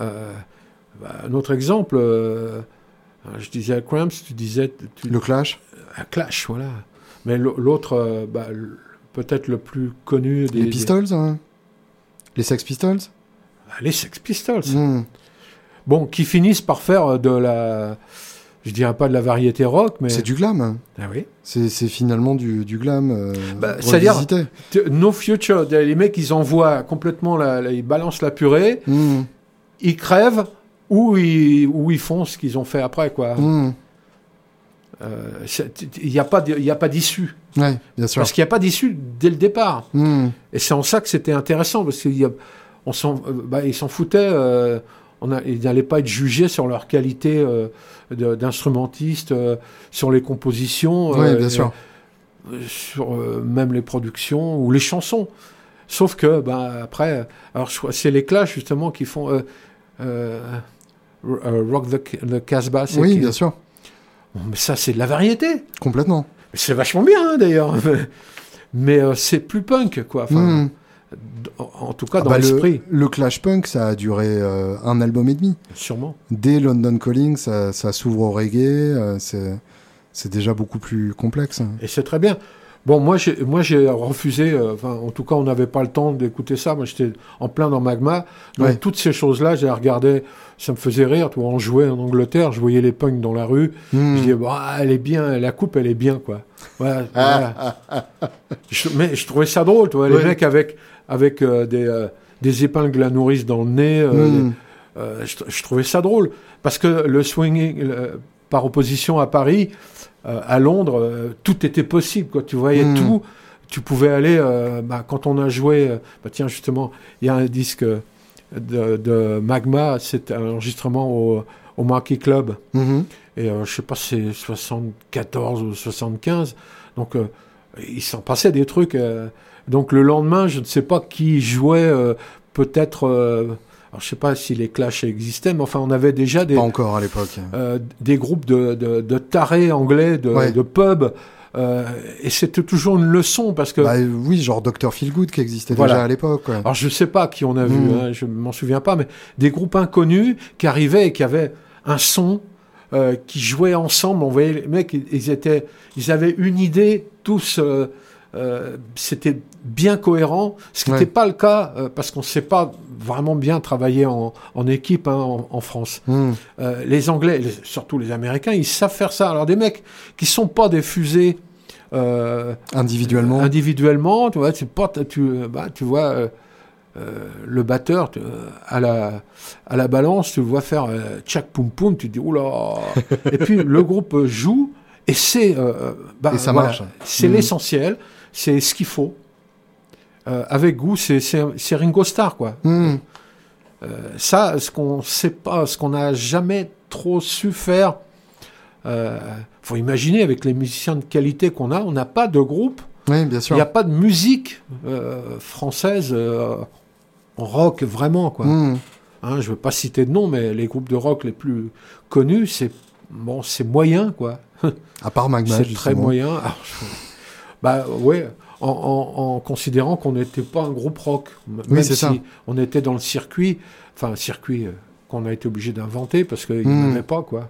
Euh, bah, un autre exemple, euh, je disais à Cramps, tu disais tu, Le Clash, à Clash, voilà. Mais l'au- l'autre, bah, peut-être le plus connu des les des- Pistols, hein. les Sex Pistols. bah, les Sex Pistols. Hmm. Bon, qui finissent par faire de la, je dirais pas de la variété rock, mais C'est du glam. hein. ah oui. C'est finalement du, du glam. euh, Bah, c'est-à-dire- No Future, les mecs, ils envoient complètement, la, la- ils balancent la purée, Hmm. ils crèvent ou ils, ou ils font ce qu'ils ont fait après, quoi. Hmm. Euh, Il n'y a pas, d'issue. Ouais, bien sûr. Parce qu'il n'y a pas d'issue dès le départ. Hmm. Et c'est en ça que c'était intéressant, parce qu'ils s'en euh, bah, s'en foutaient. euh, on a, ils n'allaient pas être jugés sur leur qualité euh, d'instrumentiste, euh, sur les compositions, euh, bien sûr. sur même les productions ou les chansons. Sauf que, ben, après, alors c'est les Clash justement qui font Rock the, the Casbah. Oui, bien sûr. Bon, mais ça, c'est de la variété. Complètement. C'est vachement bien, hein, d'ailleurs. mais euh, c'est plus punk, quoi. Enfin, Hmm. En tout cas, Ah dans bah, le, l'esprit, le Clash Punk, ça a duré euh, un album et demi. sûrement. Dès London Calling, ça, ça s'ouvre au reggae. euh, c'est c'est déjà beaucoup plus complexe. Et c'est très bien. Bon, moi, j'ai, moi, j'ai refusé. euh, en tout cas, on n'avait pas le temps d'écouter ça. Moi, j'étais en plein dans Magma. Donc, Ouais. toutes ces choses-là, j'ai regardé. Ça me faisait rire. Tu on jouait en Angleterre. Je voyais les punks dans la rue. Hmm. Je disais, bah, elle est bien. La coupe, elle est bien, quoi. Voilà, voilà. Je- mais je trouvais ça drôle, tu vois. Les Ouais. mecs avec, avec euh, des, euh, des épingles à nourrice dans le nez. euh, Hmm. je, je trouvais ça drôle parce que le swinging, le- par opposition à Paris, à Londres, tout était possible. Quoi. Tu voyais Mm. tout. Tu pouvais aller. euh, bah, quand on a joué, euh, bah, tiens justement, il y a un disque de, de Magma, c'est un enregistrement au, au Marquis Club. Mhm. Et euh, je sais pas, si c'est 74 ou 75. Donc, il s'en passait des trucs. Donc, le lendemain, je ne sais pas qui jouait, euh, peut-être. euh, alors, je sais pas si les Clash existaient, mais enfin, on avait déjà des, Pas encore à l'époque. euh, des groupes de, de, de tarés anglais, de, Ouais. de pubs. euh, et c'était toujours une leçon parce que. Bah, oui, genre Dr. Feelgood qui existait Voilà. déjà à l'époque. ouais. Alors je sais pas qui on a vu, Mm. hein, je m'en souviens pas, mais des groupes inconnus qui arrivaient et qui avaient un son, euh, qui jouaient ensemble. On voyait les mecs, ils- étaient, ils avaient une idée tous. euh, C'était bien cohérent, ce qui Ouais. n'était pas le cas euh, parce qu'on ne sait pas vraiment bien travailler en, en équipe hein, en, en France. Hmm. Euh, les Anglais, les- surtout les Américains, ils savent faire ça. Alors des mecs qui sont pas des fusées. euh, Individuellement. individuellement, tu vois, tu portes, tu, bah, tu vois le batteur tu- à la à la balance, tu le vois faire tchac poum poum, tu te dis oula. et puis le groupe joue et c'est bah, Et ça voilà, marche. C'est Mhm. l'essentiel, c'est ce qu'il faut. Euh, avec goût, c'est Ringo Starr quoi. Hmm. Euh, ça, ce qu'on sait pas, ce qu'on n'a jamais trop su faire. Euh, faut imaginer avec les musiciens de qualité qu'on a, on n'a pas de groupe Oui, bien il sûr. n'y a pas de musique euh, française en rock vraiment quoi. Hmm. Hein, je veux pas citer de nom, mais les groupes de rock les plus connus, c'est bon, c'est moyen quoi. À part Magma, c'est très moyen. Alors, je- Bah ouais, en, en- en considérant qu'on n'était pas un groupe rock, Oui, même si ça. on était dans le circuit, enfin un circuit euh, qu'on a été obligé d'inventer parce qu'il n'y Hmm. en avait pas quoi.